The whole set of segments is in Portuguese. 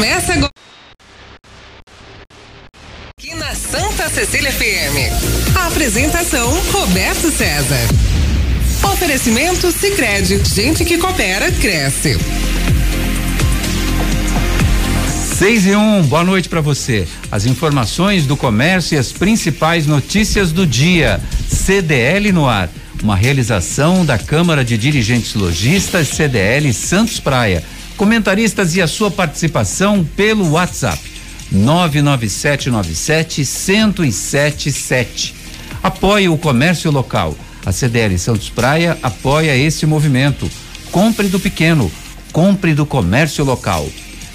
Começa agora. Aqui na Santa Cecília FM. A apresentação Roberto César. Oferecimento Sicredi, gente que coopera cresce. 6 e 1, um, boa noite para você. As informações do comércio e as principais notícias do dia. CDL no ar. Uma realização da Câmara de Dirigentes Logistas CDL Santos Praia. Comentaristas e a sua participação pelo WhatsApp 99797 1077. Apoie o comércio local. A CDL Santos Praia apoia esse movimento. Compre do pequeno, compre do comércio local.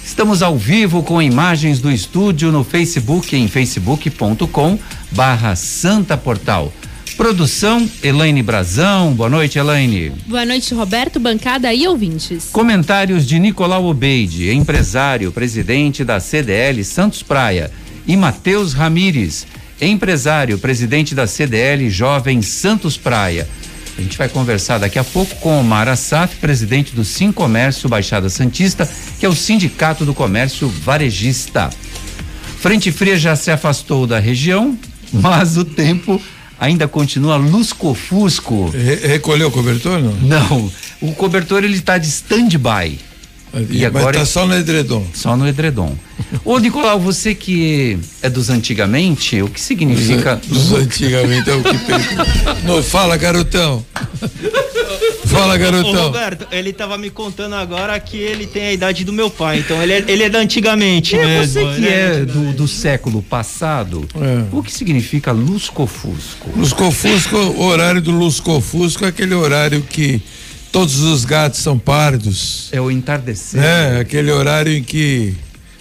Estamos ao vivo com imagens do estúdio no Facebook em facebook.com barra Santa Portal. Produção, Elaine Brazão. Boa noite, Elaine. Boa noite, Roberto, bancada e ouvintes. Comentários de Nicolau Obeide, empresário, presidente da CDL Santos Praia, e Matheus Ramires, empresário, presidente da CDL Jovem Santos Praia. A gente vai conversar daqui a pouco com o Mar Assaf, presidente do Sim Comércio Baixada Santista, que é o Sindicato do Comércio Varejista. Frente Fria já se afastou da região, mas o tempo ainda continua lusco-fusco. Re recolheu o cobertor, não? Não, o cobertor ele está de stand-by. E, e agora está só no edredom. Só no edredom. Ô Nicolau, você que é dos antigamente, o que significa? Dos, dos antigamente é o que tem. não, fala, garotão. Fala, garotão. Ô, Roberto, ele tava me contando agora que ele tem a idade do meu pai, então ele é, ele é da antigamente é mesmo. Você que né? é do, do século passado, é. o que significa lusco-fusco? Lusco-fusco, o horário do lusco-fusco é aquele horário que todos os gatos são pardos. É o entardecer. É, aquele horário em que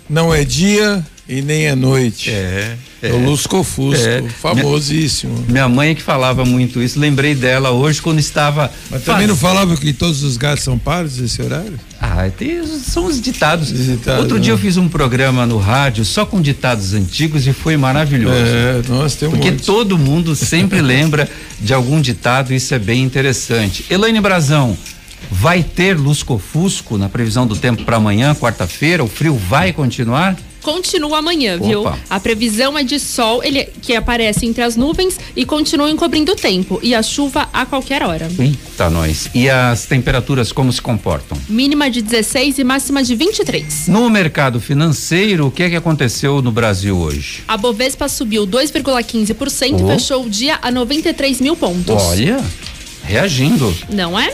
não é dia e nem é noite. É. É, o Lusco-Fusco, é. famosíssimo. Minha, minha, mãe que falava muito isso, lembrei dela hoje quando estava. Mas também faz... não falava que todos os gatos são pardos nesse horário? Ah, tem, são os ditados. Ditado, Outro né? dia eu fiz um programa no rádio só com ditados antigos e foi maravilhoso. É, nós temos Porque todo mundo sempre lembra de algum ditado, isso é bem interessante. Elaine Brazão, vai ter lusco-fusco na previsão do tempo para amanhã, quarta-feira? O frio vai continuar? Continua amanhã, Opa. viu? A previsão é de sol, ele que aparece entre as nuvens e continua encobrindo o tempo e a chuva a qualquer hora. Eita, nós. E as temperaturas como se comportam? Mínima de 16 e máxima de 23. No mercado financeiro, o que é que aconteceu no Brasil hoje? A Bovespa subiu 2,15% oh. e fechou o dia a 93 mil pontos. Olha, reagindo. Não é?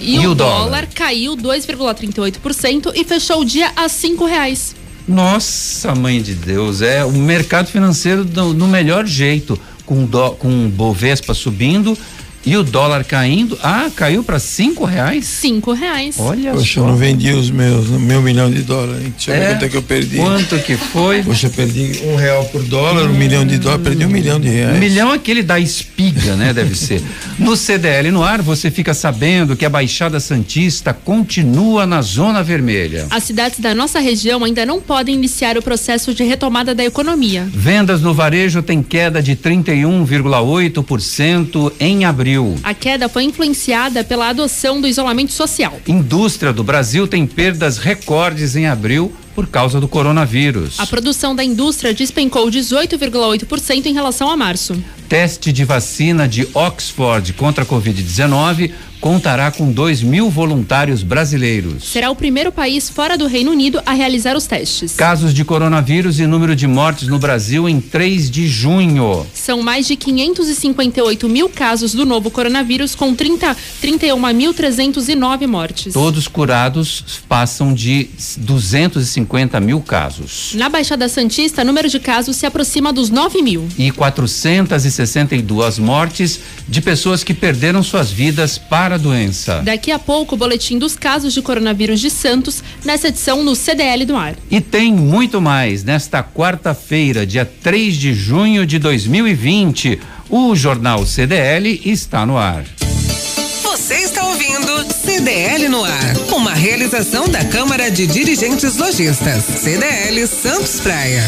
E, e o, o dólar? dólar caiu 2,38% e fechou o dia a cinco reais. Nossa, mãe de Deus, é o mercado financeiro do, no melhor jeito, com, do, com Bovespa subindo e o dólar caindo, ah, caiu para cinco reais? Cinco reais. Olha Poxa, só. eu não vendi os meus, meu milhão de dólares. Deixa eu é? ver quanto é que eu perdi. Quanto que foi? Poxa, eu perdi um real por dólar, hum. um milhão de dólares, perdi um milhão de reais. Um milhão é aquele da espiga, né? Deve ser. No CDL no ar, você fica sabendo que a Baixada Santista continua na zona vermelha. As cidades da nossa região ainda não podem iniciar o processo de retomada da economia. Vendas no varejo têm queda de 31,8% em abril abril. A queda foi influenciada pela adoção do isolamento social. Indústria do Brasil tem perdas recordes em abril por causa do coronavírus. A produção da indústria despencou 18,8% em relação a março. Teste de vacina de Oxford contra a Covid-19 contará com 2 mil voluntários brasileiros. Será o primeiro país fora do Reino Unido a realizar os testes. Casos de coronavírus e número de mortes no Brasil em 3 de junho. São mais de 558 mil casos do novo coronavírus, com 30, 31.309 mortes. Todos curados passam de 250 mil casos. Na Baixada Santista, o número de casos se aproxima dos 9 mil. E 460 62 mortes de pessoas que perderam suas vidas para a doença. Daqui a pouco, o boletim dos casos de coronavírus de Santos, nessa edição no CDL do ar. E tem muito mais. Nesta quarta-feira, dia 3 de junho de 2020, o Jornal CDL está no ar. Você está ouvindo CDL no ar, uma realização da Câmara de Dirigentes Lojistas, CDL Santos Praia.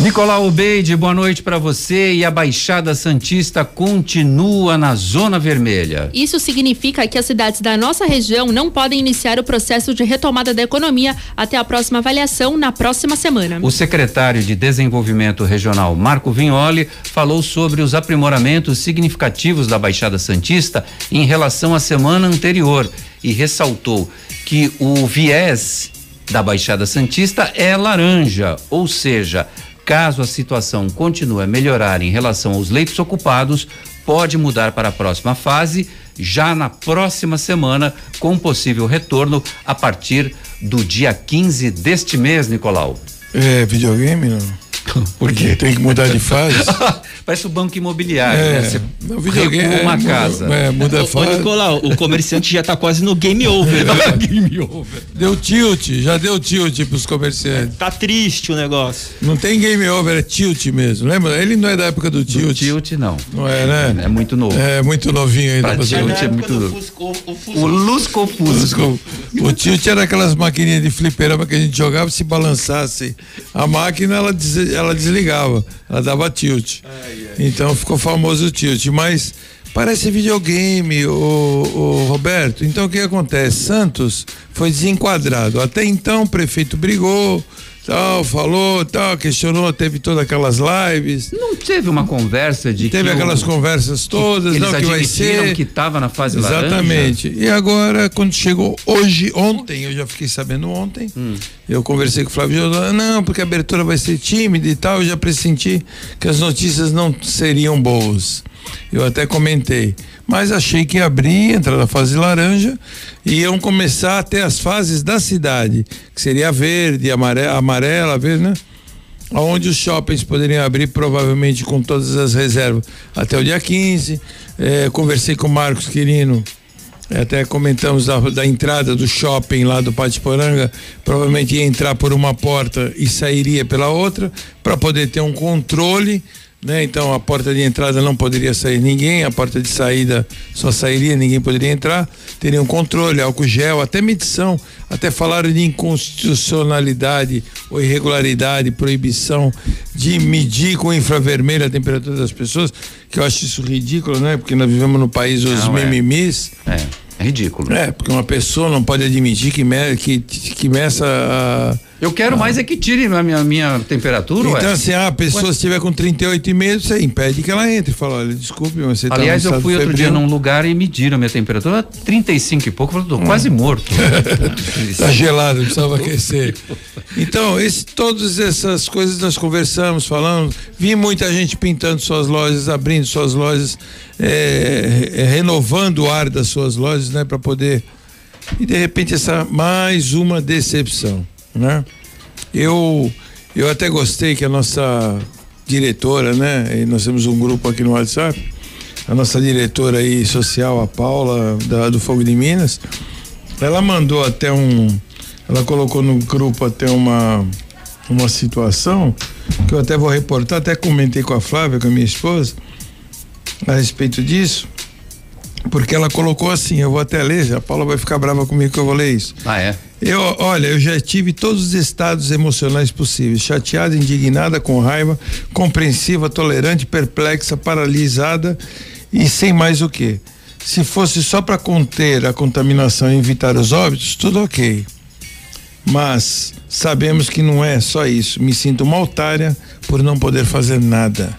Nicolau Beide, boa noite para você. E a Baixada Santista continua na Zona Vermelha. Isso significa que as cidades da nossa região não podem iniciar o processo de retomada da economia até a próxima avaliação na próxima semana. O secretário de Desenvolvimento Regional, Marco Vignoli, falou sobre os aprimoramentos significativos da Baixada Santista em relação à semana anterior e ressaltou que o viés da Baixada Santista é laranja, ou seja, Caso a situação continue a melhorar em relação aos leitos ocupados, pode mudar para a próxima fase, já na próxima semana, com possível retorno a partir do dia 15 deste mês, Nicolau. É, videogame não? Por quê? Tem que mudar de fase? Parece o banco imobiliário, é, né? Você recua uma casa. É, muda a fase. Ô, Nicolau, o comerciante já está quase no game over. Né? game over. Deu tilt, já deu tilt pros comerciantes. Tá triste o negócio. Não tem game over, é tilt mesmo. Lembra? Ele não é da época do tilt. Do tilt, não. Não é, né? É, é muito novo. É muito novinho ainda. Pra tilt é, muito novo. Fusco, o, Fusco. o Lusco Fusco. O tilt era aquelas maquininhas de fliperama que a gente jogava se balançasse. A máquina, ela, des, ela desligava ela dava tilt. Ai, ai. Então ficou famoso o tilt, mas parece videogame, o, o Roberto. Então o que acontece? Santos foi desenquadrado. Até então o prefeito brigou, tal, falou, tal, questionou, teve todas aquelas lives. Não teve uma conversa de teve aquelas o, conversas todas, eles não que vai ser que estava na fase Exatamente. Laranja. E agora quando chegou hoje, ontem, eu já fiquei sabendo ontem. Hum. Eu conversei com o Flávio Jordão, não, porque a abertura vai ser tímida e tal, eu já pressenti que as notícias não seriam boas. Eu até comentei. Mas achei que ia abrir, entrar na fase laranja, e iam começar até as fases da cidade, que seria verde, amarela, amarela verde, né? Onde os shoppings poderiam abrir, provavelmente com todas as reservas, até o dia 15. É, conversei com o Marcos Quirino, é, até comentamos da, da, entrada do shopping lá do Pátio Poranga, provavelmente ia entrar por uma porta e sairia pela outra, para poder ter um controle né? Então a porta de entrada não poderia sair ninguém, a porta de saída só sairia, ninguém poderia entrar. Teria um controle, álcool gel, até medição, até falaram de inconstitucionalidade ou irregularidade, proibição de medir com infravermelho a temperatura das pessoas, que eu acho isso ridículo, né? Porque nós vivemos no país dos não, é. mimimis. É. É ridículo. É, porque uma pessoa não pode admitir que, me, que, que meça a. Eu quero ah. mais é que tire a minha, minha temperatura, Então, ué. assim, a pessoa ué. estiver com 38,5, você impede que ela entre. Fala, olha, desculpe, mas você tá Aliás, tá eu fui outro dia num lugar e mediram a minha temperatura, 35 e pouco, eu falei, tô hum. quase morto. tá gelado, precisava aquecer. Então, esse, todas essas coisas nós conversamos, falamos. Vi muita gente pintando suas lojas, abrindo suas lojas é, é, renovando o ar das suas lojas, né, para poder e de repente essa mais uma decepção, né? Eu eu até gostei que a nossa diretora, né, e nós temos um grupo aqui no WhatsApp, a nossa diretora aí social, a Paula da, do Fogo de Minas, ela mandou até um, ela colocou no grupo até uma uma situação que eu até vou reportar, até comentei com a Flávia, com a minha esposa a respeito disso, porque ela colocou assim, eu vou até ler, a Paula vai ficar brava comigo que eu vou ler isso. Ah, é? Eu, olha, eu já tive todos os estados emocionais possíveis: chateada, indignada, com raiva, compreensiva, tolerante, perplexa, paralisada e sem mais o que. Se fosse só para conter a contaminação e evitar os óbitos, tudo ok. Mas sabemos que não é só isso. Me sinto uma otária por não poder fazer nada.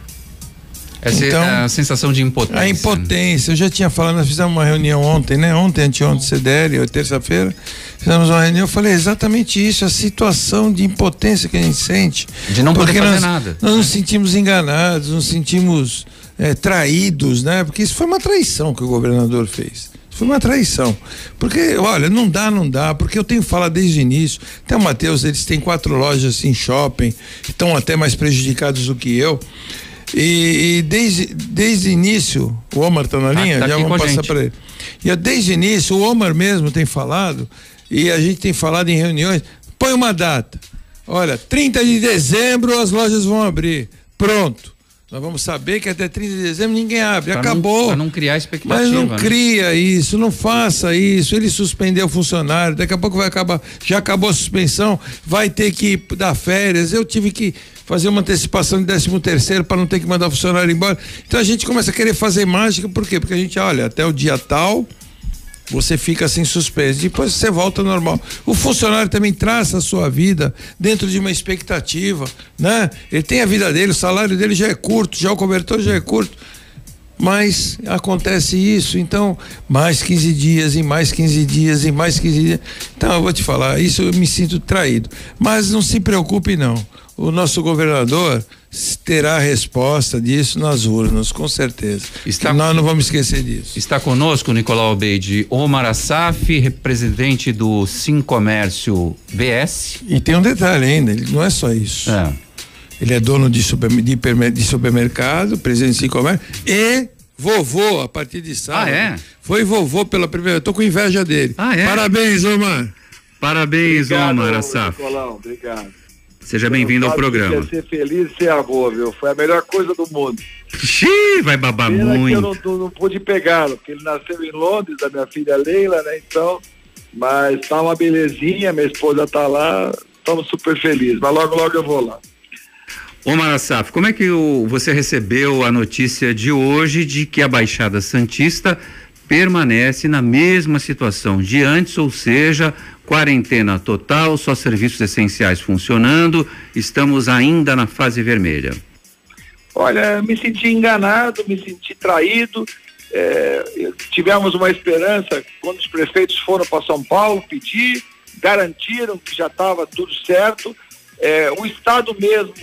Essa então, é a sensação de impotência. A impotência. Eu já tinha falado, nós fizemos uma reunião ontem, né? Ontem, anteontem, CDL, terça-feira. Fizemos uma reunião, eu falei exatamente isso, a situação de impotência que a gente sente. De não poder fazer nós, nada. Nós nos sentimos enganados, nos sentimos é, traídos, né? Porque isso foi uma traição que o governador fez. Foi uma traição. Porque, olha, não dá, não dá, porque eu tenho falado desde o início. Até o Matheus, eles têm quatro lojas em shopping, estão até mais prejudicados do que eu. E, e, desde, desde o início, o Omar está na tá, linha, tá já vamos passar para ele. E desde o início, o Omar mesmo tem falado, e a gente tem falado em reuniões, põe uma data. Olha, 30 de dezembro as lojas vão abrir. Pronto. Nós vamos saber que até 30 de dezembro ninguém abre. Pra Acabou. Para não criar expectativa. Mas não né? cria isso, não faça isso. Ele suspendeu o funcionário, daqui a pouco vai acabar. Já acabou a suspensão, vai ter que dar férias. Eu tive que fazer uma antecipação de 13 terceiro para não ter que mandar o funcionário embora. Então a gente começa a querer fazer mágica, por quê? Porque a gente olha até o dia tal você fica assim suspenso. Depois você volta normal. O funcionário também traça a sua vida dentro de uma expectativa, né? Ele tem a vida dele, o salário dele já é curto, já o cobertor já é curto. Mas acontece isso, então, mais 15 dias, e mais 15 dias, e mais 15 dias. Então, eu vou te falar, isso eu me sinto traído. Mas não se preocupe, não. O nosso governador, terá a resposta disso nas urnas, com certeza. Está, nós não vamos esquecer disso. Está conosco, Nicolau Albeide, Omar Assaf, representante do Sim Comércio BS. E tem um detalhe ainda, ele não é só isso. É. Ele é dono de, super, de, de supermercado, presidente do Sim Comércio e vovô a partir de sábado. Ah, é? Foi vovô pela primeira vez. Eu tô com inveja dele. Ah, é? Parabéns, Omar. Parabéns, obrigado, Omar Assaf. Nicolau, obrigado. Seja bem-vindo ao programa. Ser feliz e ser avô, viu? Foi a melhor coisa do mundo. Xiii, vai babar Pena muito. eu não, não, não pude pegá-lo, porque ele nasceu em Londres, da minha filha Leila, né? Então, mas tá uma belezinha, minha esposa tá lá, estamos super felizes. Mas logo, logo eu vou lá. Ô Marasaf, como é que o, você recebeu a notícia de hoje de que a Baixada Santista permanece na mesma situação de antes, ou seja, quarentena total, só serviços essenciais funcionando, estamos ainda na fase vermelha. Olha, me senti enganado, me senti traído. É, tivemos uma esperança quando os prefeitos foram para São Paulo pedir, garantiram que já estava tudo certo. É, o Estado mesmo,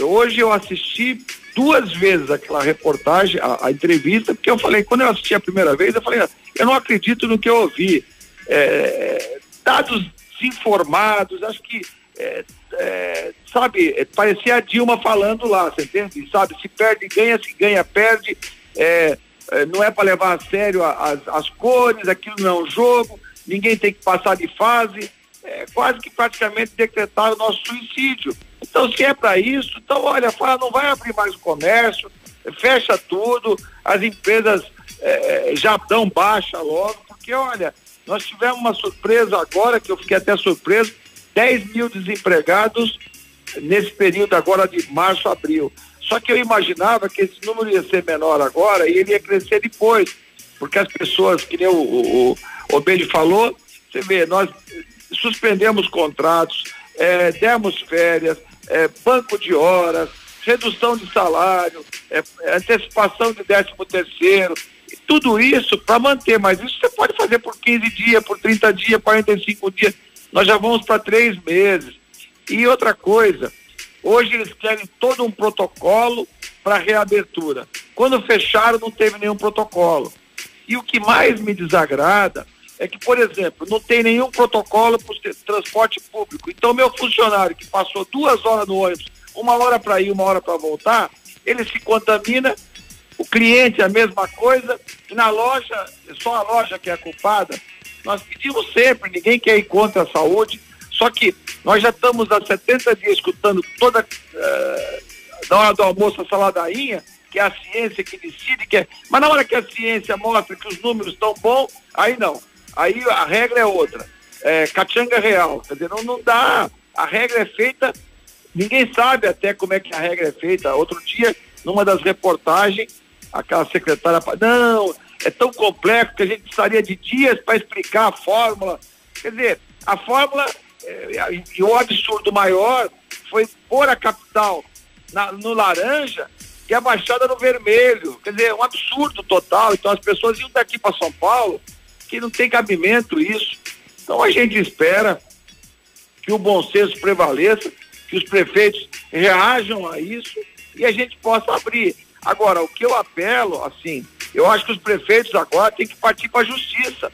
hoje eu assisti duas vezes aquela reportagem, a, a, entrevista, porque eu falei, quando eu assisti a primeira vez, eu falei, eu não acredito no que eu ouvi. É, dados desinformados, acho que, é, é, sabe, é, parecia a Dilma falando lá, você entende? Sabe, se perde, ganha, se ganha, perde, é, é, não é para levar a sério as, as cores, aquilo não é um jogo, ninguém tem que passar de fase, é, quase que praticamente decretaram o nosso suicídio. Então, se é para isso, então, olha, fala, não vai abrir mais o comércio, fecha tudo, as empresas já dão baixa logo, porque, olha, nós tivemos uma surpresa agora, que eu fiquei até surpreso, 10 mil desempregados nesse período agora de março, abril. Só que eu imaginava que esse número ia ser menor agora e ele ia crescer depois, porque as pessoas, que nem o, o, o Obede falou, você vê, nós suspendemos contratos, é, demos férias, é, banco de horas, redução de salário, é, antecipação de décimo terceiro, tudo isso para manter, mas isso você pode fazer por 15 dias, por 30 dias, 45 dias. Nós já vamos para três meses. E outra coisa, hoje eles querem todo um protocolo para reabertura. Quando fecharam, não teve nenhum protocolo. E o que mais me desagrada é que, por exemplo, não tem nenhum protocolo para o transporte público. Então, meu funcionário que passou duas horas no ônibus, uma hora para ir, uma hora para voltar, ele se contamina o cliente a mesma coisa, e na loja, só a loja que é culpada. Nós pedimos sempre, ninguém quer ir contra a saúde, só que nós já estamos há 70 dias escutando toda, uh, na hora do almoço, a saladainha, que é a ciência que decide, que é, mas na hora que a ciência mostra que os números estão bons, aí não. Aí a regra é outra. É, cachanga real. Quer dizer, não, não dá. A regra é feita, ninguém sabe até como é que a regra é feita. Outro dia, numa das reportagens, aquela secretária, não, é tão complexo que a gente precisaria de dias para explicar a fórmula. Quer dizer, a fórmula, é, e o absurdo maior foi pôr a capital na, no laranja e a baixada no vermelho. Quer dizer, um absurdo total. Então as pessoas iam daqui para São Paulo, que não tem cabimento isso. Então a gente espera que o bom senso prevaleça, que os prefeitos reajam a isso e a gente possa abrir. Agora, o que eu apelo, assim, eu acho que os prefeitos agora têm que partir para a justiça.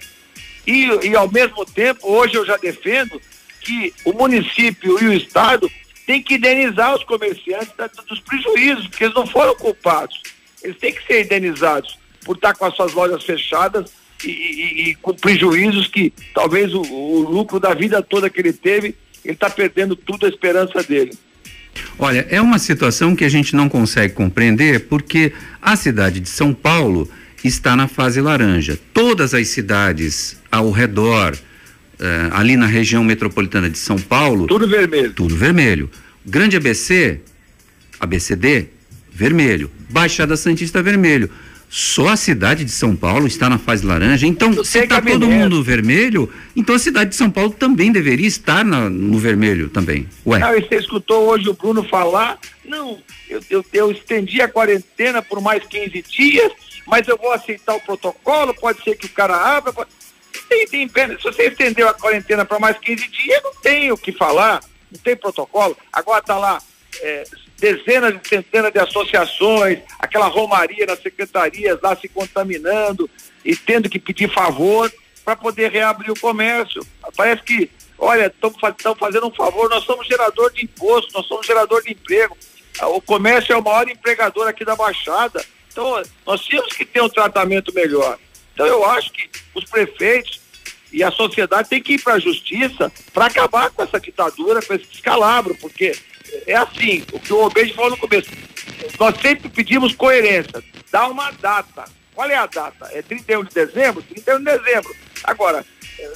E, e, ao mesmo tempo, hoje eu já defendo que o município e o Estado tem que indenizar os comerciantes dos prejuízos, porque eles não foram culpados. Eles têm que ser indenizados por estar com as suas lojas fechadas e, e, e com prejuízos que talvez o, o, lucro da vida toda que ele teve, ele está perdendo tudo a esperança dele. Olha, é uma situação que a gente não consegue compreender porque a cidade de São Paulo está na fase laranja. Todas as cidades ao redor, eh, ali na região metropolitana de São Paulo. Tudo vermelho. Tudo vermelho. Grande ABC, ABCD, vermelho. Baixada Santista, vermelho. Só a cidade de São Paulo está na fase laranja. Então, se está todo mundo vermelho, então a cidade de São Paulo também deveria estar na, no vermelho também. Ué. Não, você escutou hoje o Bruno falar? Não, eu, eu, eu estendi a quarentena por mais 15 dias, mas eu vou aceitar o protocolo, pode ser que o cara abra. Pode... Tem, tem pena. Se você estendeu a quarentena para mais 15 dias, não tem o que falar, não tem protocolo. Agora está lá é, dezenas e centenas de associações, aquela romaria nas secretarias lá se contaminando e tendo que pedir favor para poder reabrir o comércio. Parece que, olha, estamos fazendo um favor, nós somos gerador de imposto, nós somos gerador de emprego. O comércio é o maior empregador aqui da Baixada. Então, nós temos que ter um tratamento melhor. Então, eu acho que os prefeitos e a sociedade têm que ir para a justiça para acabar com essa ditadura, com esse descalabro, porque é assim, o que o Obeide falou no começo. Nós sempre pedimos coerência. Dá uma data. Qual é a data? É 31 de dezembro? 31 de dezembro. Agora,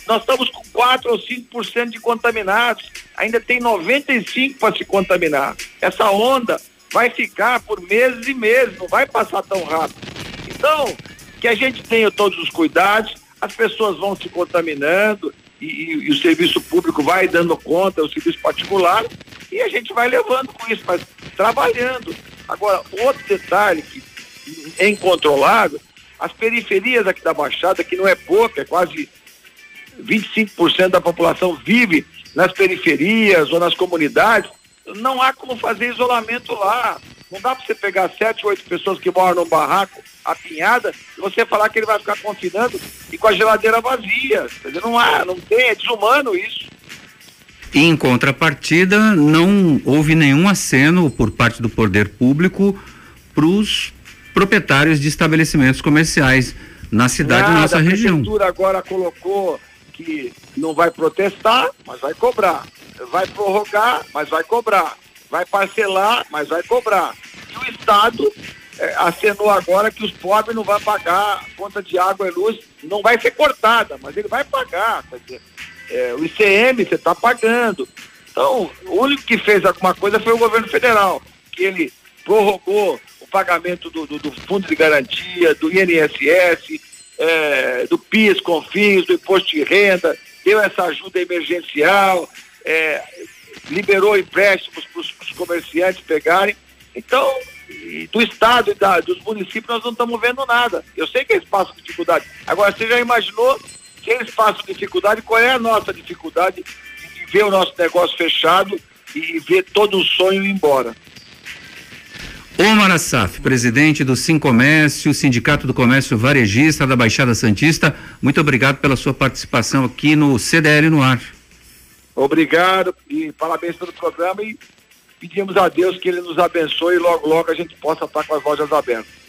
nós estamos com 4 ou 5% de contaminados. Ainda tem 95 para se contaminar. Essa onda vai ficar por meses e meses, não vai passar tão rápido. Então, que a gente tenha todos os cuidados, as pessoas vão se contaminando e, e, e o serviço público vai dando conta, o serviço particular, e a gente vai levando com isso, mas trabalhando. Agora, outro detalhe que é incontrolável, as periferias aqui da Baixada, que não é pouca, é quase 25% da população vive nas periferias ou nas comunidades, não há como fazer isolamento lá. Não dá para você pegar sete, oito pessoas que moram num barraco apinhada e você falar que ele vai ficar confinando e com a geladeira vazia. Não há, não tem, é desumano isso. E em contrapartida, não houve nenhum aceno por parte do poder público para os proprietários de estabelecimentos comerciais na cidade Nada, nossa região. A prefeitura agora colocou que não vai protestar, mas vai cobrar. Vai prorrogar, mas vai cobrar. Vai parcelar, mas vai cobrar. E o Estado é, acenou agora que os pobres não vão pagar conta de água e luz, não vai ser cortada, mas ele vai pagar. Quer dizer, é, o ICM você está pagando. Então, o único que fez alguma coisa foi o governo federal, que ele prorrogou o pagamento do, do, do fundo de garantia, do INSS, é, do PIS, CONFINS, do imposto de renda, deu essa ajuda emergencial, é, liberou empréstimos para os comerciantes pegarem. Então, do Estado e da, dos municípios nós não estamos vendo nada. Eu sei que eles passam dificuldade. Agora, você já imaginou que eles passam dificuldade? Qual é a nossa dificuldade de ver o nosso negócio fechado e ver todo o sonho ir embora? Omar Assaf, presidente do Sim Comércio, Sindicato do Comércio Varejista da Baixada Santista, muito obrigado pela sua participação aqui no CDL no ar. Obrigado e parabéns pelo programa e pedimos a Deus que ele nos abençoe e logo, logo a gente possa estar com as lojas abertas.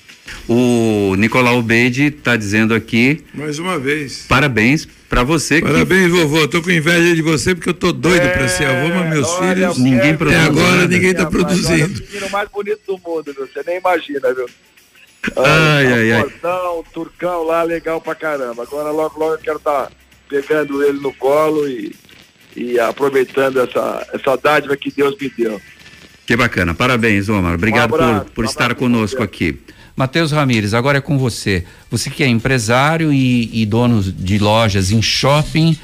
O Nicolau Beide está dizendo aqui. Mais uma vez. Parabéns para você. Parabéns, que... vovô. Tô com inveja de você porque eu tô doido é, para ser avô, mas meus olha, filhos. Ninguém produz. Até agora ninguém está produzindo. Olha, o mais bonito do mundo, viu? Você nem imagina, viu? Ai, ai, ai. Portão, turcão lá, legal pra caramba. Agora logo, logo eu quero estar tá pegando ele no colo e, e aproveitando essa, essa dádiva que Deus me deu. Que bacana, parabéns, Omar. Obrigado um abraço, por, por um estar conosco aqui. Matheus Ramires, agora é com você. Você que é empresário e, e dono de lojas em shopping,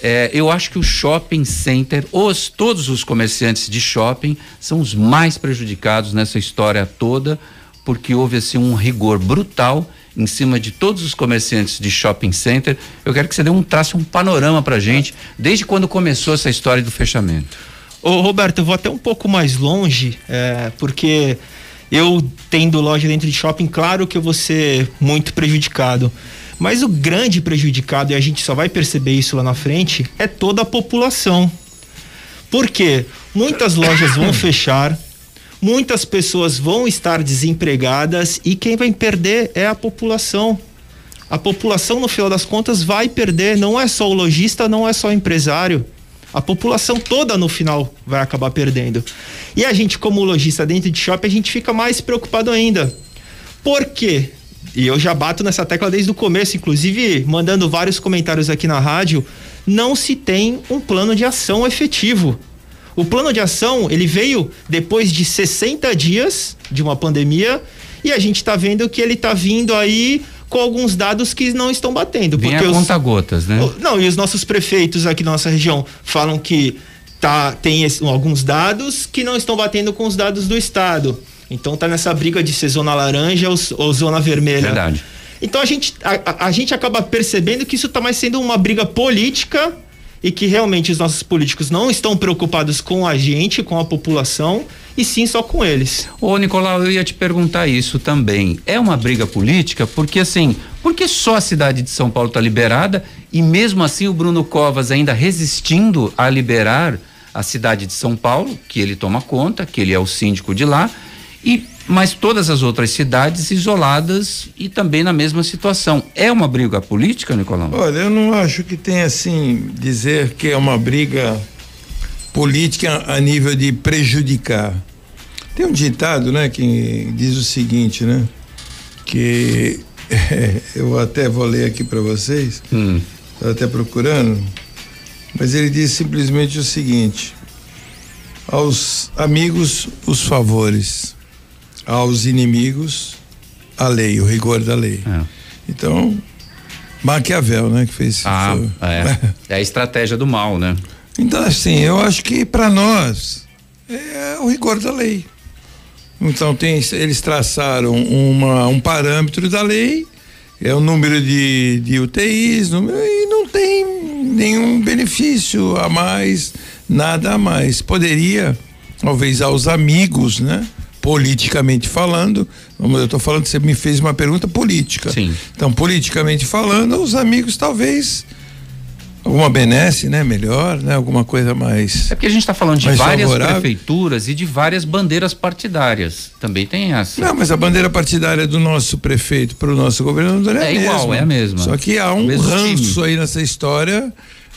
é, eu acho que o shopping center, os, todos os comerciantes de shopping são os mais prejudicados nessa história toda, porque houve assim um rigor brutal em cima de todos os comerciantes de shopping center. Eu quero que você dê um traço, um panorama pra gente, desde quando começou essa história do fechamento. Ô, Roberto, eu vou até um pouco mais longe, é, porque eu tendo loja dentro de shopping, claro que eu vou ser muito prejudicado. Mas o grande prejudicado, e a gente só vai perceber isso lá na frente, é toda a população. Por quê? muitas lojas vão fechar, muitas pessoas vão estar desempregadas e quem vai perder é a população. A população, no final das contas, vai perder. Não é só o lojista, não é só o empresário. A população toda no final vai acabar perdendo. E a gente, como lojista dentro de shopping, a gente fica mais preocupado ainda. Por quê? E eu já bato nessa tecla desde o começo, inclusive mandando vários comentários aqui na rádio. Não se tem um plano de ação efetivo. O plano de ação, ele veio depois de 60 dias de uma pandemia e a gente está vendo que ele está vindo aí com alguns dados que não estão batendo. Vem porque a conta gotas, né? Não, e os nossos prefeitos aqui na nossa região falam que tá, tem esse, alguns dados que não estão batendo com os dados do estado. Então tá nessa briga de ser zona laranja ou, ou zona vermelha. Verdade. Então a gente, a, a gente acaba percebendo que isso está mais sendo uma briga política e que realmente os nossos políticos não estão preocupados com a gente, com a população, e sim só com eles. Ô, Nicolau, eu ia te perguntar isso também. É uma briga política? Porque assim, porque só a cidade de São Paulo está liberada e mesmo assim o Bruno Covas ainda resistindo a liberar a cidade de São Paulo, que ele toma conta, que ele é o síndico de lá, e mas todas as outras cidades isoladas e também na mesma situação. É uma briga política, Nicolau? Olha, eu não acho que tem assim dizer que é uma briga política a nível de prejudicar. Tem um ditado, né, que diz o seguinte, né, que é, eu até vou ler aqui para vocês. Hum. Estou até procurando, mas ele diz simplesmente o seguinte: aos amigos os favores aos inimigos a lei, o rigor da lei. É. Então, Maquiavel, né, que fez isso. Ah, é. é a estratégia do mal, né? Então, assim, eu acho que para nós é o rigor da lei. Então, tem, eles traçaram uma, um parâmetro da lei, é o número de, de UTIs, número, e não tem nenhum benefício a mais, nada a mais. Poderia, talvez, aos amigos, né? Politicamente falando, eu estou falando, você me fez uma pergunta política. Sim. Então, politicamente falando, os amigos talvez alguma benesse, né? Melhor, né? Alguma coisa mais. É porque a gente está falando de várias favorável. prefeituras e de várias bandeiras partidárias. Também tem essa. Não, mas a bandeira partidária do nosso prefeito para o nosso governador é, é igual, mesma. é a mesma. Só que há um ranço time. aí nessa história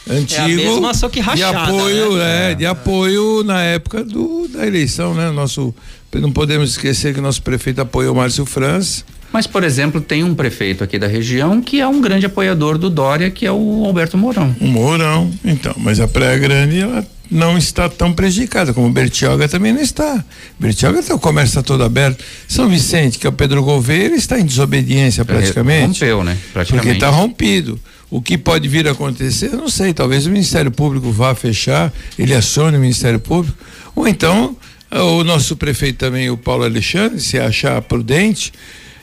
antigo é a mesma, só que rachada, de apoio, né? é, de apoio na época do, da eleição, né? Nosso não podemos esquecer que nosso prefeito apoiou Márcio França. Mas, por exemplo, tem um prefeito aqui da região que é um grande apoiador do Dória, que é o Alberto Mourão. O Mourão, então, mas a Praia Grande, ela não está tão prejudicada, como Bertioga também não está. Bertioga, o comércio está todo aberto. São Vicente, que é o Pedro Gouveia, ele está em desobediência praticamente. Rompeu, né? Praticamente. Porque está rompido. O que pode vir a acontecer, não sei, talvez o Ministério Público vá fechar, ele acione o Ministério Público, ou então o nosso prefeito também, o Paulo Alexandre, se achar prudente,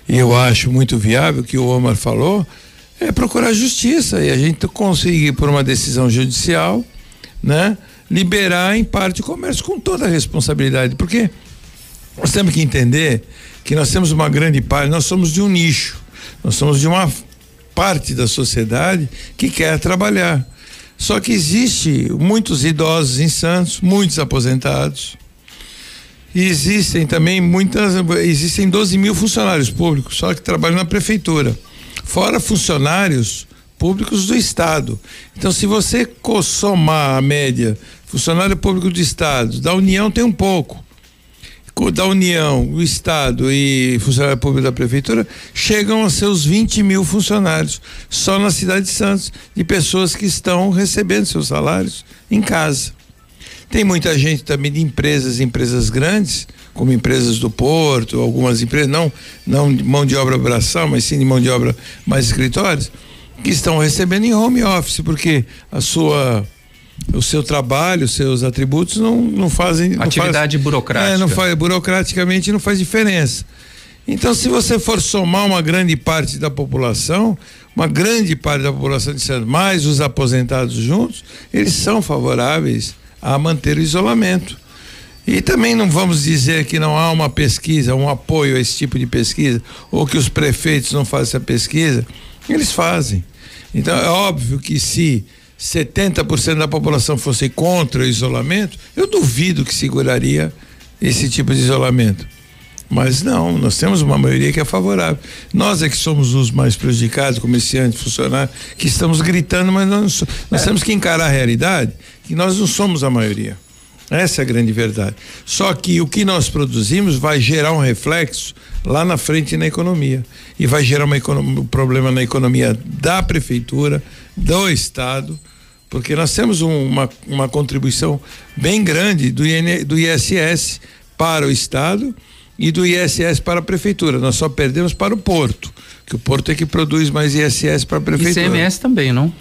e eu acho muito viável que o Omar falou, é procurar justiça. E a gente conseguir por uma decisão judicial, né, liberar em parte o comércio com toda a responsabilidade, porque nós temos que entender que nós temos uma grande parte, nós somos de um nicho, nós somos de uma parte da sociedade que quer trabalhar. Só que existe muitos idosos em Santos, muitos aposentados, e existem também muitas, existem 12 mil funcionários públicos, só que trabalham na prefeitura. Fora funcionários públicos do Estado. Então, se você somar a média, funcionário público do Estado, da União tem um pouco. Da União, o Estado e funcionário público da Prefeitura chegam a seus 20 mil funcionários, só na cidade de Santos, de pessoas que estão recebendo seus salários em casa. Tem muita gente também de empresas, empresas grandes, como empresas do Porto, algumas empresas, não, não de mão de obra braçal, mas sim de mão de obra mais escritórios, que estão recebendo em home office, porque a sua o seu trabalho, os seus atributos não, não fazem. Atividade não faz, burocrática. É, não faz, burocraticamente não faz diferença. Então, se você for somar uma grande parte da população, uma grande parte da população de Santos, mais os aposentados juntos, eles são favoráveis a manter o isolamento. E também não vamos dizer que não há uma pesquisa, um apoio a esse tipo de pesquisa, ou que os prefeitos não fazem essa pesquisa. Eles fazem. Então é óbvio que se 70% da população fosse contra o isolamento, eu duvido que seguraria esse tipo de isolamento. Mas não, nós temos uma maioria que é favorável. Nós é que somos os mais prejudicados, comerciantes, funcionários, que estamos gritando, mas nós, nós é. temos que encarar a realidade que nós não somos a maioria. Essa é a grande verdade. Só que o que nós produzimos vai gerar um reflexo lá na frente na economia. E vai gerar uma um problema na economia da prefeitura, do Estado, porque nós temos um, uma, uma contribuição bem grande do, IN, do ISS para o Estado e do ISS para a prefeitura. Nós só perdemos para o porto, que o porto é que produz mais ISS para a prefeitura. ICMS também, não?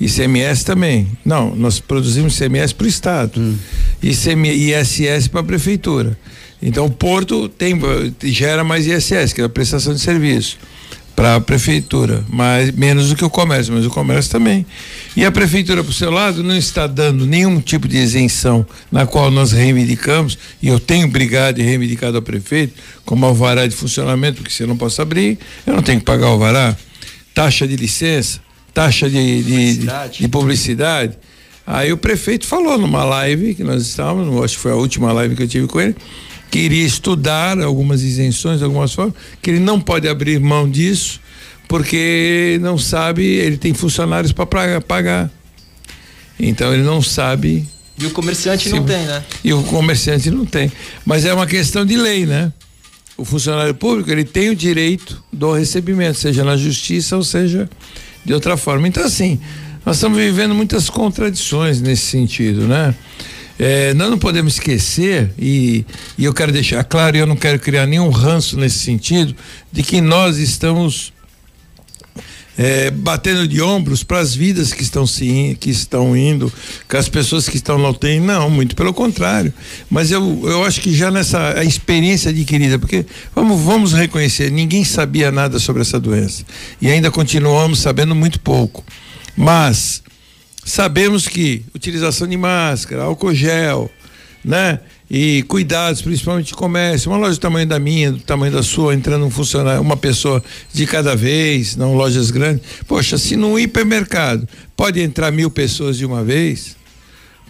ICMS também. Não, nós produzimos ICMS para o Estado. Hum. ICM, ISS para a prefeitura. Então o porto tem, gera mais ISS, que é a prestação de serviço para a prefeitura, mas menos do que o comércio, mas o comércio também. E a prefeitura, por seu lado, não está dando nenhum tipo de isenção na qual nós reivindicamos, e eu tenho brigado e reivindicado ao prefeito, como alvará de funcionamento, porque se eu não posso abrir, eu não tenho que pagar o alvará, taxa de licença, taxa de, de, publicidade. de publicidade. Aí o prefeito falou numa live que nós estávamos, acho que foi a última live que eu tive com ele, que iria estudar algumas isenções, algumas formas, que ele não pode abrir mão disso, porque não sabe, ele tem funcionários para pagar. Então ele não sabe. E o comerciante se, não tem, né? E o comerciante não tem. Mas é uma questão de lei, né? O funcionário público, ele tem o direito do recebimento, seja na justiça ou seja de outra forma. Então, assim, nós estamos vivendo muitas contradições nesse sentido, né? É, nós não podemos esquecer, e, e eu quero deixar claro, e eu não quero criar nenhum ranço nesse sentido, de que nós estamos é, batendo de ombros para as vidas que estão se que estão indo, com as pessoas que estão na UTI, não, muito pelo contrário. Mas eu, eu acho que já nessa a experiência adquirida, porque vamos, vamos reconhecer, ninguém sabia nada sobre essa doença e ainda continuamos sabendo muito pouco. Mas Sabemos que utilização de máscara, álcool gel, né? E cuidados, principalmente de comércio. Uma loja do tamanho da minha, do tamanho da sua, entrando um funcionário, uma pessoa de cada vez, não lojas grandes. Poxa, se num hipermercado pode entrar mil pessoas de uma vez,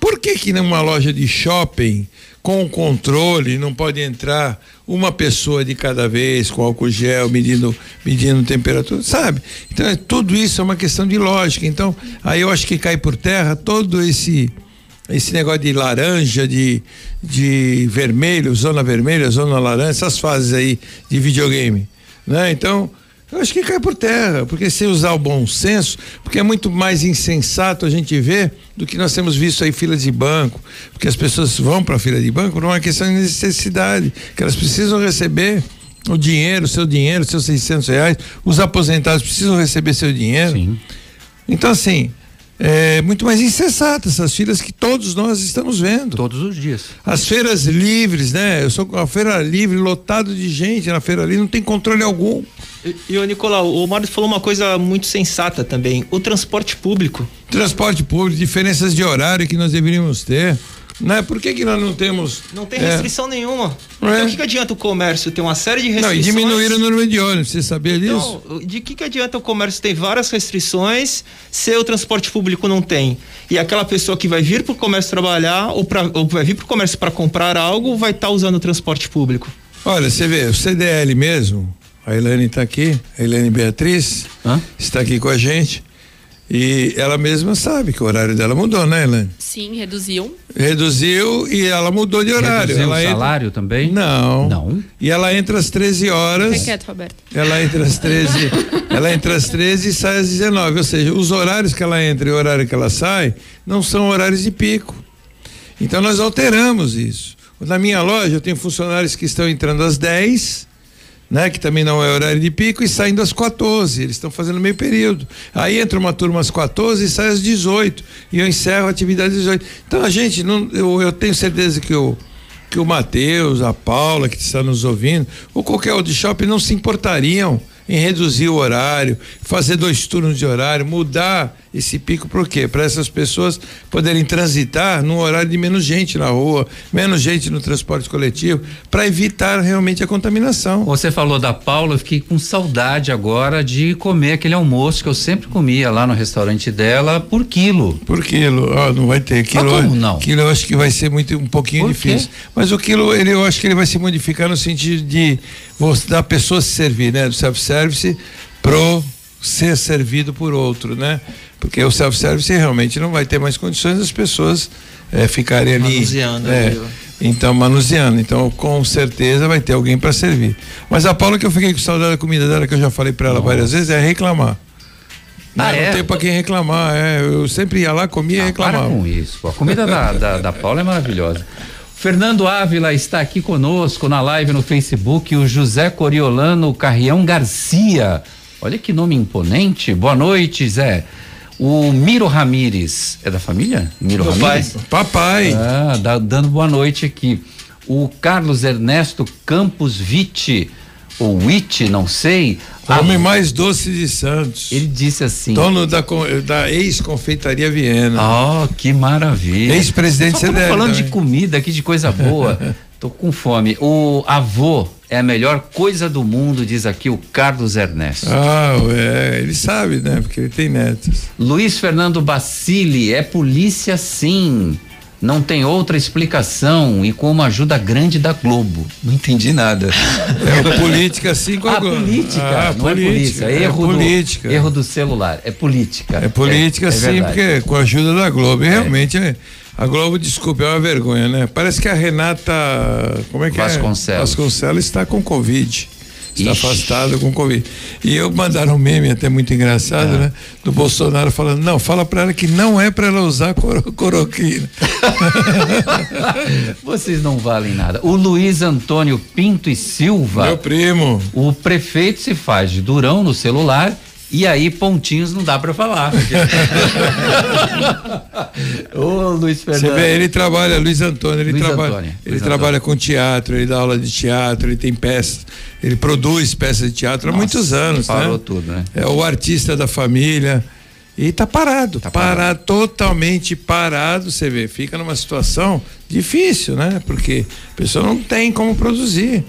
por que que numa loja de shopping com controle, não pode entrar uma pessoa de cada vez com álcool gel, medindo, medindo temperatura, sabe? Então, é, tudo isso é uma questão de lógica. Então, aí eu acho que cai por terra todo esse esse negócio de laranja, de, de vermelho, zona vermelha, zona laranja, essas fases aí de videogame, né? Então, eu acho que cai por terra, porque sem usar o bom senso, porque é muito mais insensato a gente ver do que nós temos visto aí filas de banco, porque as pessoas vão para a fila de banco por uma questão de necessidade, que elas precisam receber o dinheiro, seu dinheiro, seus 600 reais, os aposentados precisam receber seu dinheiro. Sim. Então assim, é muito mais insensato essas filas que todos nós estamos vendo. Todos os dias. As feiras livres, né? Eu sou com a feira livre, lotado de gente na feira livre, não tem controle algum. E, e o Nicolau, o Mário falou uma coisa muito sensata também, o transporte público. Transporte público, diferenças de horário que nós deveríamos ter. Né? Por que, que nós não temos. Não tem restrição é, nenhuma. Então, é. o que, que, adianta o comércio ter uma série de restrições? Não, e diminuir o número de ônibus, você sabia então, disso? Então, de que, que adianta o comércio ter várias restrições se o transporte público não tem? E aquela pessoa que vai vir para o comércio trabalhar ou, pra, ou vai vir para o comércio para comprar algo vai estar tá usando o transporte público? Olha, você vê, o CDL mesmo, a Helene está aqui, a Helene Beatriz Hã? está aqui com a gente. E ela mesma sabe que o horário dela mudou, né, Helene? Sim, reduziu. Reduziu e ela mudou de horário. Reduziu ela o salário entra... também? Não. Não. E ela entra às 13 horas. Fica quieto, Roberto. Ela entra às 13. ela entra às 13 e sai às 19. Ou seja, os horários que ela entra e o horário que ela sai não são horários de pico. Então nós alteramos isso. Na minha loja eu tenho funcionários que estão entrando às 10 né? Que também não é horário de pico e saindo às 14. Eles estão fazendo meio período. Aí entra uma turma às 14 e sai às 18. E eu encerro a atividade às 18. Então a gente não, eu, eu tenho certeza que o que o Matheus, a Paula que está nos ouvindo, ou qualquer outro shopping não se importariam em reduzir o horário, fazer dois turnos de horário, mudar esse pico por quê? Para essas pessoas poderem transitar num horário de menos gente na rua, menos gente no transporte coletivo, para evitar realmente a contaminação. Você falou da Paula, eu fiquei com saudade agora de comer aquele almoço que eu sempre comia lá no restaurante dela por quilo. Por quilo, oh, não vai ter quilo. Ah, como não? Quilo eu acho que vai ser muito um pouquinho difícil. Mas o quilo, ele, eu acho que ele vai se modificar no sentido de da pessoa se servir, né? Do self-service pro ser servido por outro, né? Porque o self-service realmente não vai ter mais condições das pessoas é, ficarem ali. Manuseando. É, então, manuseando. Então, com certeza vai ter alguém para servir. Mas a Paula que eu fiquei com saudade da comida dela, que eu já falei para ela várias vezes, é reclamar. Ah, não, é? não tem para quem reclamar. É, eu sempre ia lá, comia e reclamava. Para com isso. A comida da, da, da Paula é maravilhosa. Fernando Ávila está aqui conosco na live no Facebook, o José Coriolano Carrião Garcia. Olha que nome imponente. Boa noite, Zé. O Miro Ramires, é da família? Miro Meu Ramires? Pai. Papai. Ah, dá, dando boa noite aqui. O Carlos Ernesto Campos Vitti, ou Witt, não sei. Homem mais doce de Santos. Ele disse assim. Dono da, da ex-confeitaria Viena. Oh, que maravilha. Ex-presidente CDL. falando também. de comida aqui, de coisa boa. Tô com fome. O avô é a melhor coisa do mundo, diz aqui o Carlos Ernesto. Ah, é, ele sabe, né? Porque ele tem netos. Luiz Fernando Bacili, é polícia sim. Não tem outra explicação e com uma ajuda grande da Globo. Não entendi nada. É política sim com a, a Globo. política, ah, não é política, é polícia. É erro, política. Do, erro do celular. É política. É política é, é sim, verdade. porque com a ajuda da Globo. E realmente é a Globo, desculpe, é uma vergonha, né? Parece que a Renata. Como é que Vasconcelos. é? Vasconcelos está com Covid. Está Ixi. afastada com Covid. E eu mandaram um meme até muito engraçado, é. né? Do Bolsonaro falando: não, fala para ela que não é para ela usar cor coroquina. Vocês não valem nada. O Luiz Antônio Pinto e Silva. Meu primo. O prefeito se faz de durão no celular e aí, pontinhos não dá para falar. Ô, Luiz Fernando. Você vê, ele trabalha, Luiz Antônio, ele Luiz trabalha. Antônio, ele Luiz trabalha Antônio. com teatro, ele dá aula de teatro, ele tem peças, ele produz peças de teatro Nossa, há muitos anos, parou né? tudo, né? É o artista da família. E tá parado, tá parado, parado, totalmente parado, você vê, fica numa situação difícil, né? Porque a pessoa não tem como produzir.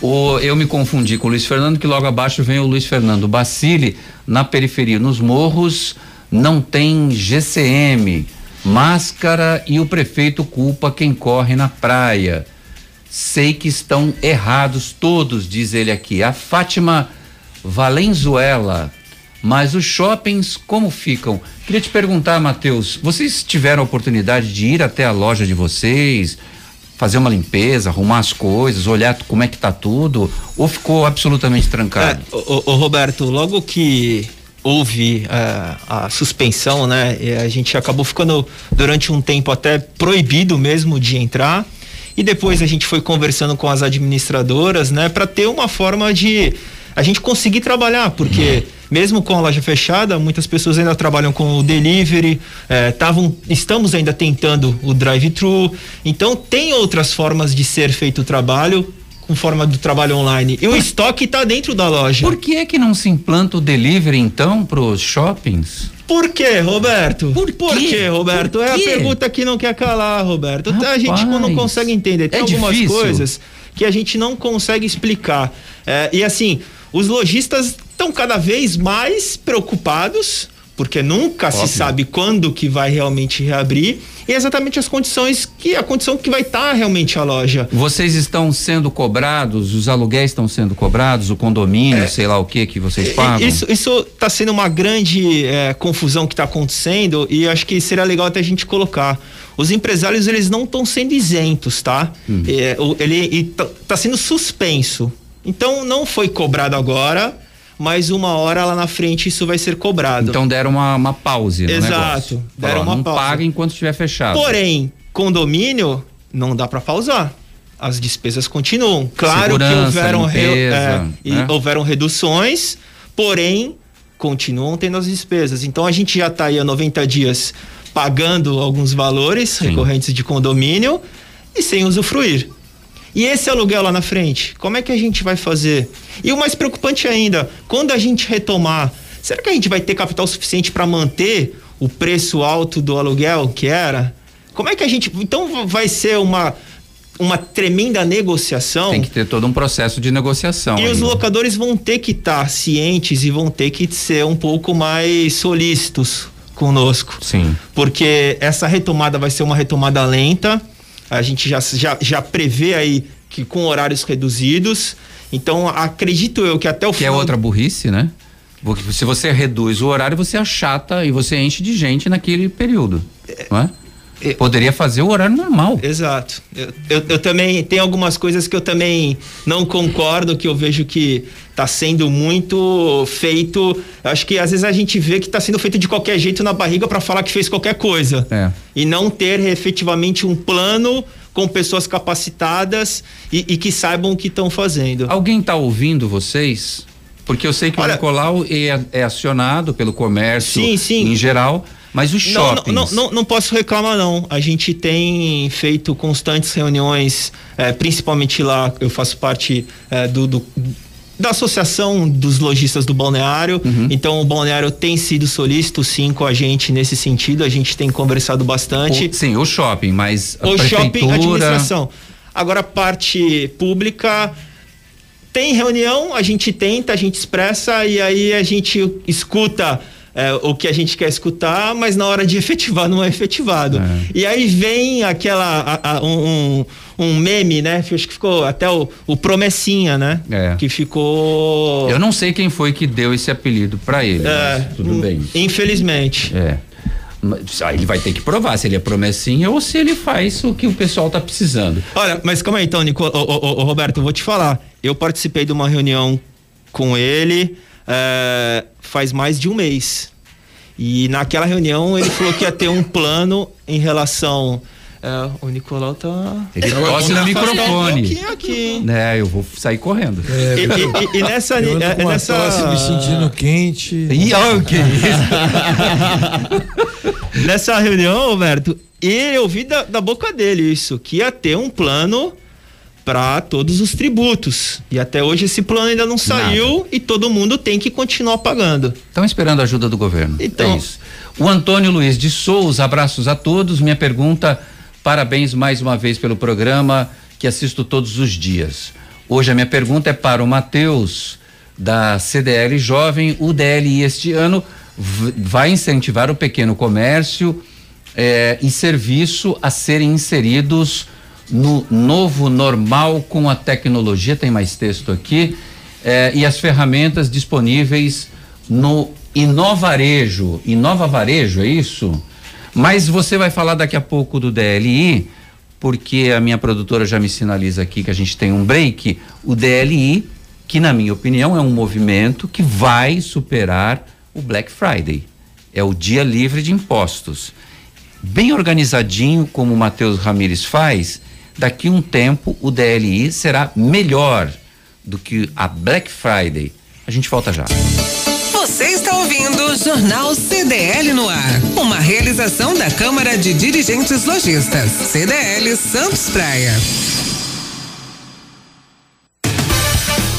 O, eu me confundi com o Luiz Fernando, que logo abaixo vem o Luiz Fernando Bacile, na periferia, nos morros, não tem GCM, máscara e o prefeito culpa quem corre na praia. Sei que estão errados todos, diz ele aqui. A Fátima Valenzuela, mas os shoppings como ficam? Queria te perguntar, Matheus, vocês tiveram a oportunidade de ir até a loja de vocês? Fazer uma limpeza, arrumar as coisas, olhar como é que tá tudo, ou ficou absolutamente trancado? É, o, o, Roberto, logo que houve é, a suspensão, né, a gente acabou ficando durante um tempo até proibido mesmo de entrar. E depois a gente foi conversando com as administradoras, né, para ter uma forma de a gente conseguir trabalhar, porque mesmo com a loja fechada, muitas pessoas ainda trabalham com o delivery, é, tavam, estamos ainda tentando o drive-thru. Então tem outras formas de ser feito o trabalho com forma do trabalho online. E o estoque está dentro da loja. Por que é que não se implanta o delivery então para os shoppings? Por quê, Roberto? Por, Por quê, Roberto? Por é a pergunta que não quer calar, Roberto. Rapaz, a gente não consegue entender. Tem é algumas difícil. coisas que a gente não consegue explicar. É, e assim, os lojistas estão cada vez mais preocupados, porque nunca Óbvio. se sabe quando que vai realmente reabrir e exatamente as condições que a condição que vai estar tá realmente a loja. Vocês estão sendo cobrados, os aluguéis estão sendo cobrados, o condomínio, é, sei lá o que que vocês é, pagam? Isso isso está sendo uma grande é, confusão que está acontecendo e acho que seria legal até a gente colocar. Os empresários eles não estão sendo isentos, tá? Hum. É, ele está tá sendo suspenso. Então não foi cobrado agora mas uma hora lá na frente isso vai ser cobrado. Então deram uma, uma pause Exato, deram uma não pausa. paga enquanto estiver fechado. Porém, condomínio não dá para pausar. As despesas continuam. Claro Segurança, que houveram, limpeza, é, né? houveram reduções, porém continuam tendo as despesas. Então a gente já está aí há 90 dias pagando alguns valores Sim. recorrentes de condomínio e sem usufruir. E esse aluguel lá na frente, como é que a gente vai fazer? E o mais preocupante ainda, quando a gente retomar, será que a gente vai ter capital suficiente para manter o preço alto do aluguel que era? Como é que a gente. Então vai ser uma uma tremenda negociação. Tem que ter todo um processo de negociação. E aí. os locadores vão ter que estar tá cientes e vão ter que ser um pouco mais solícitos conosco. Sim. Porque essa retomada vai ser uma retomada lenta. A gente já, já, já prevê aí que com horários reduzidos. Então, acredito eu que até o que é final. Que é outra burrice, né? Porque se você reduz o horário, você achata e você enche de gente naquele período. É, não é? Poderia fazer o horário normal. Exato. Eu, eu, eu, também tem algumas coisas que eu também não concordo, que eu vejo que está sendo muito feito. Acho que às vezes a gente vê que está sendo feito de qualquer jeito na barriga para falar que fez qualquer coisa. É. E não ter efetivamente um plano com pessoas capacitadas e, e que saibam o que estão fazendo. Alguém está ouvindo vocês? Porque eu sei que Olha, o Nicolau é, é acionado pelo comércio sim, sim. em geral mas os shoppings. Não, não, não, não, posso reclamar, não. A gente tem feito constantes reuniões, é, principalmente lá, eu faço parte é, do, do da associação dos lojistas do balneário. Uhum. Então o balneário tem sido solícito sim com a gente nesse sentido. A gente tem conversado bastante. O, sim, o shopping, mas a o prefeitura... shopping, administração. Agora a parte pública tem reunião, a gente tenta, a gente expressa e aí a gente escuta é, o que a gente quer escutar, mas na hora de efetivar não é efetivado. É. E aí vem aquela a, a, um, um, meme, né? Acho que ficou até o, o promessinha, né? É. Que ficou. Eu não sei quem foi que deu esse apelido para ele. É, tudo bem. Infelizmente. É. Aí ele vai ter que provar se ele é promessinha ou se ele faz o que o pessoal tá precisando. Olha, mas calma aí então, Nico, ô, ô, ô, Roberto, eu vou te falar. Eu participei de uma reunião com ele é, faz mais de um mês. E naquela reunião ele falou que ia ter um plano em relação. É, o Nicolau tá. Ele tosse no microfone. Um aqui. É, eu vou sair correndo. É, e, e, e, nessa. Eu é, nessa... Tosse, me sentindo quente. E olha o que isso. nessa reunião, Roberto, eu ouvi da, da boca dele isso, que ia ter um plano para todos os tributos. E até hoje esse plano ainda não saiu Nada. e todo mundo tem que continuar pagando. Estão esperando a ajuda do governo. Então, é isso. O Antônio Luiz de Souza, abraços a todos. Minha pergunta, parabéns mais uma vez pelo programa que assisto todos os dias. Hoje a minha pergunta é para o Matheus da CDL Jovem. O DLI este ano vai incentivar o pequeno comércio eh, e serviço a serem inseridos no novo normal com a tecnologia, tem mais texto aqui, eh, e as ferramentas disponíveis no Inovarejo. Inova Varejo, é isso? Mas você vai falar daqui a pouco do DLI, porque a minha produtora já me sinaliza aqui que a gente tem um break. O DLI, que na minha opinião é um movimento que vai superar o Black Friday. É o dia livre de impostos. Bem organizadinho, como o Matheus Ramires faz, daqui um tempo o DLI será melhor do que a Black Friday. A gente volta já. Você está ouvindo o Jornal CDL no ar. Uma realização da Câmara de Dirigentes Lojistas. CDL Santos Praia.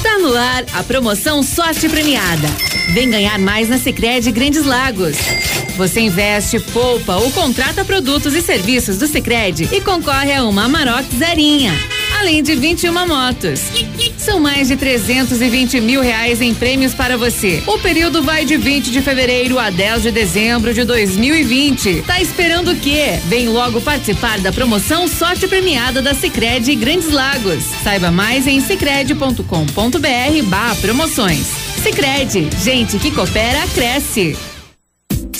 Tá no ar a promoção Sorte Premiada. Vem ganhar mais na Sicredi Grandes Lagos. Você investe, poupa ou contrata produtos e serviços do Sicredi e concorre a uma Amarok zerinha, além de 21 motos. São mais de 320 mil reais em prêmios para você. O período vai de 20 de fevereiro a 10 de dezembro de 2020. Tá esperando o quê? Vem logo participar da promoção Sorte Premiada da Sicredi Grandes Lagos. Saiba mais em sicredi.com.br/barra promoções. Sicredi, gente que coopera cresce.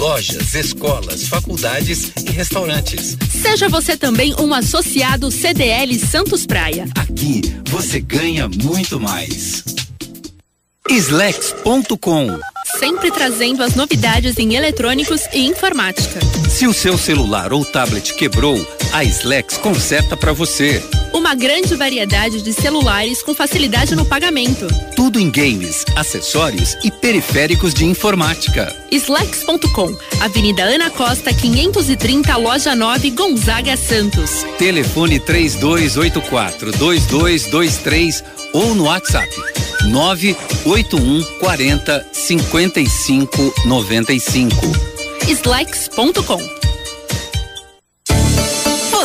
lojas, escolas, faculdades e restaurantes. Seja você também um associado CDL Santos Praia. Aqui você ganha muito mais. Slex.com Sempre trazendo as novidades em eletrônicos e informática. Se o seu celular ou tablet quebrou, a Slex conserta para você. Uma grande variedade de celulares com facilidade no pagamento. Tudo em games, acessórios e periféricos de informática. Slex.com, Avenida Ana Costa, 530, Loja 9, Gonzaga Santos. Telefone 3284 2223 ou no WhatsApp 981 40 55 95. Slex.com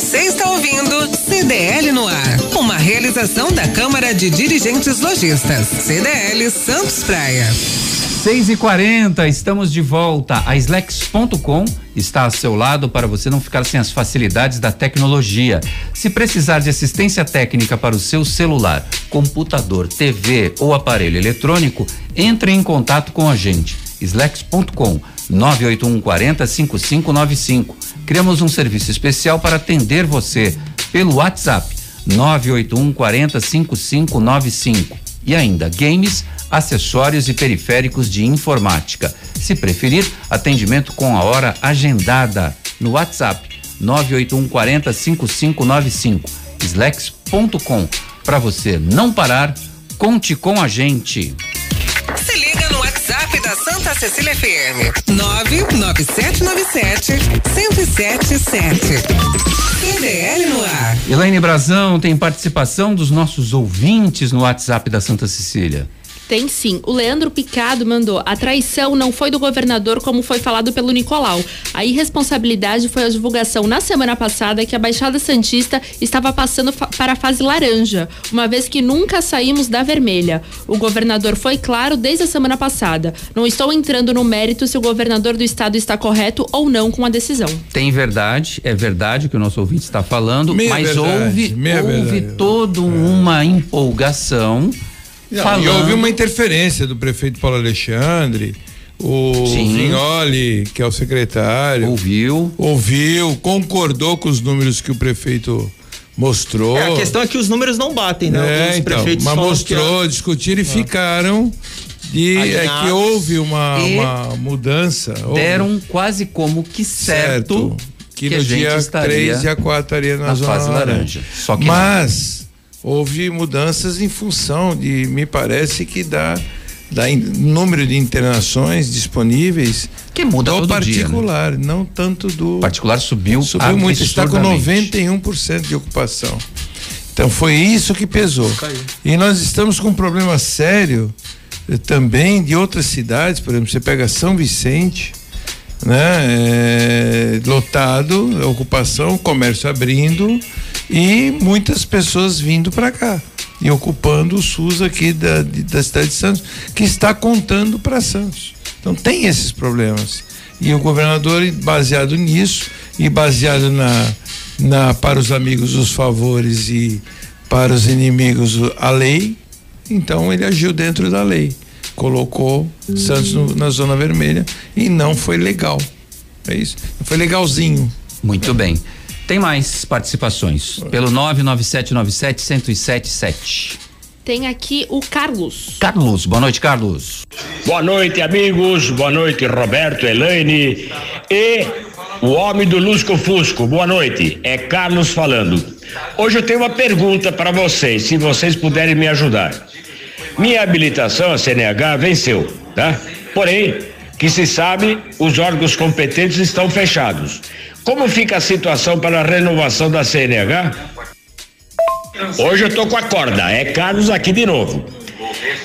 você está ouvindo CDL no ar, uma realização da Câmara de Dirigentes Lojistas, CDL Santos Praia. 6 e 40 estamos de volta. A Slex.com está a seu lado para você não ficar sem as facilidades da tecnologia. Se precisar de assistência técnica para o seu celular, computador, TV ou aparelho eletrônico, entre em contato com a gente. Slex.com 981 40 5595. Criamos um serviço especial para atender você pelo WhatsApp 981 40 5595. E ainda games, acessórios e periféricos de informática. Se preferir, atendimento com a hora agendada no WhatsApp 981 40 5595. Slex.com. Para você não parar, conte com a gente. Cecília FM. 99797 1077. CDL no ar. Elaine Brazão tem participação dos nossos ouvintes no WhatsApp da Santa Cecília. Tem sim. O Leandro Picado mandou: a traição não foi do governador, como foi falado pelo Nicolau. A irresponsabilidade foi a divulgação na semana passada que a Baixada Santista estava passando para a fase laranja, uma vez que nunca saímos da vermelha. O governador foi claro desde a semana passada. Não estou entrando no mérito se o governador do estado está correto ou não com a decisão. Tem verdade, é verdade que o nosso ouvinte está falando, Meia mas verdade, houve, houve toda uma empolgação. Não, falando... E houve uma interferência do prefeito Paulo Alexandre, o Sim. Vignoli, que é o secretário. Ouviu. Ouviu, concordou com os números que o prefeito mostrou. É, a questão é que os números não batem, né? É, Os então, prefeitos mas mostrou, que discutiram e ficaram. E é que houve uma, uma mudança. houve- Deram quase como que certo, que, que a no gente dia estaria 3 e a 4 estaria na, na zona fase laranja. Só que Mas houve mudanças em função de, me parece que da, da in- número de internações disponíveis Que muda do todo dia, né? particular, não tanto do o particular subiu, subiu muito, está com absurdamente. 91% de ocupação. Então foi isso que pesou. E nós estamos com um problema sério eh, também de outras cidades, por exemplo, você pega São Vicente, né, eh, lotado, ocupação, comércio abrindo e muitas pessoas vindo para cá e ocupando o SUS aqui da, de- da cidade de Santos, que está contando para Santos. Então tem esses problemas. E o governador, baseado nisso e baseado na, na para os amigos os favores e para os inimigos a lei, então ele agiu dentro da lei. Colocou Santos no- na zona vermelha e não foi legal. É isso. Não foi legalzinho. Muito bem. Tem mais participações pelo 99797-1077. Tem aqui o Carlos. Carlos, boa noite, Carlos. Boa noite, amigos. Boa noite, Roberto, Elaine e o homem do Lusco Fusco. Boa noite. É Carlos falando. Hoje eu tenho uma pergunta para vocês, se vocês puderem me ajudar. Minha habilitação a CNH venceu, tá? Porém, que se sabe, os órgãos competentes estão fechados. Como fica a situação para a renovação da CNH? Hoje eu tô com a corda, é Carlos aqui de novo.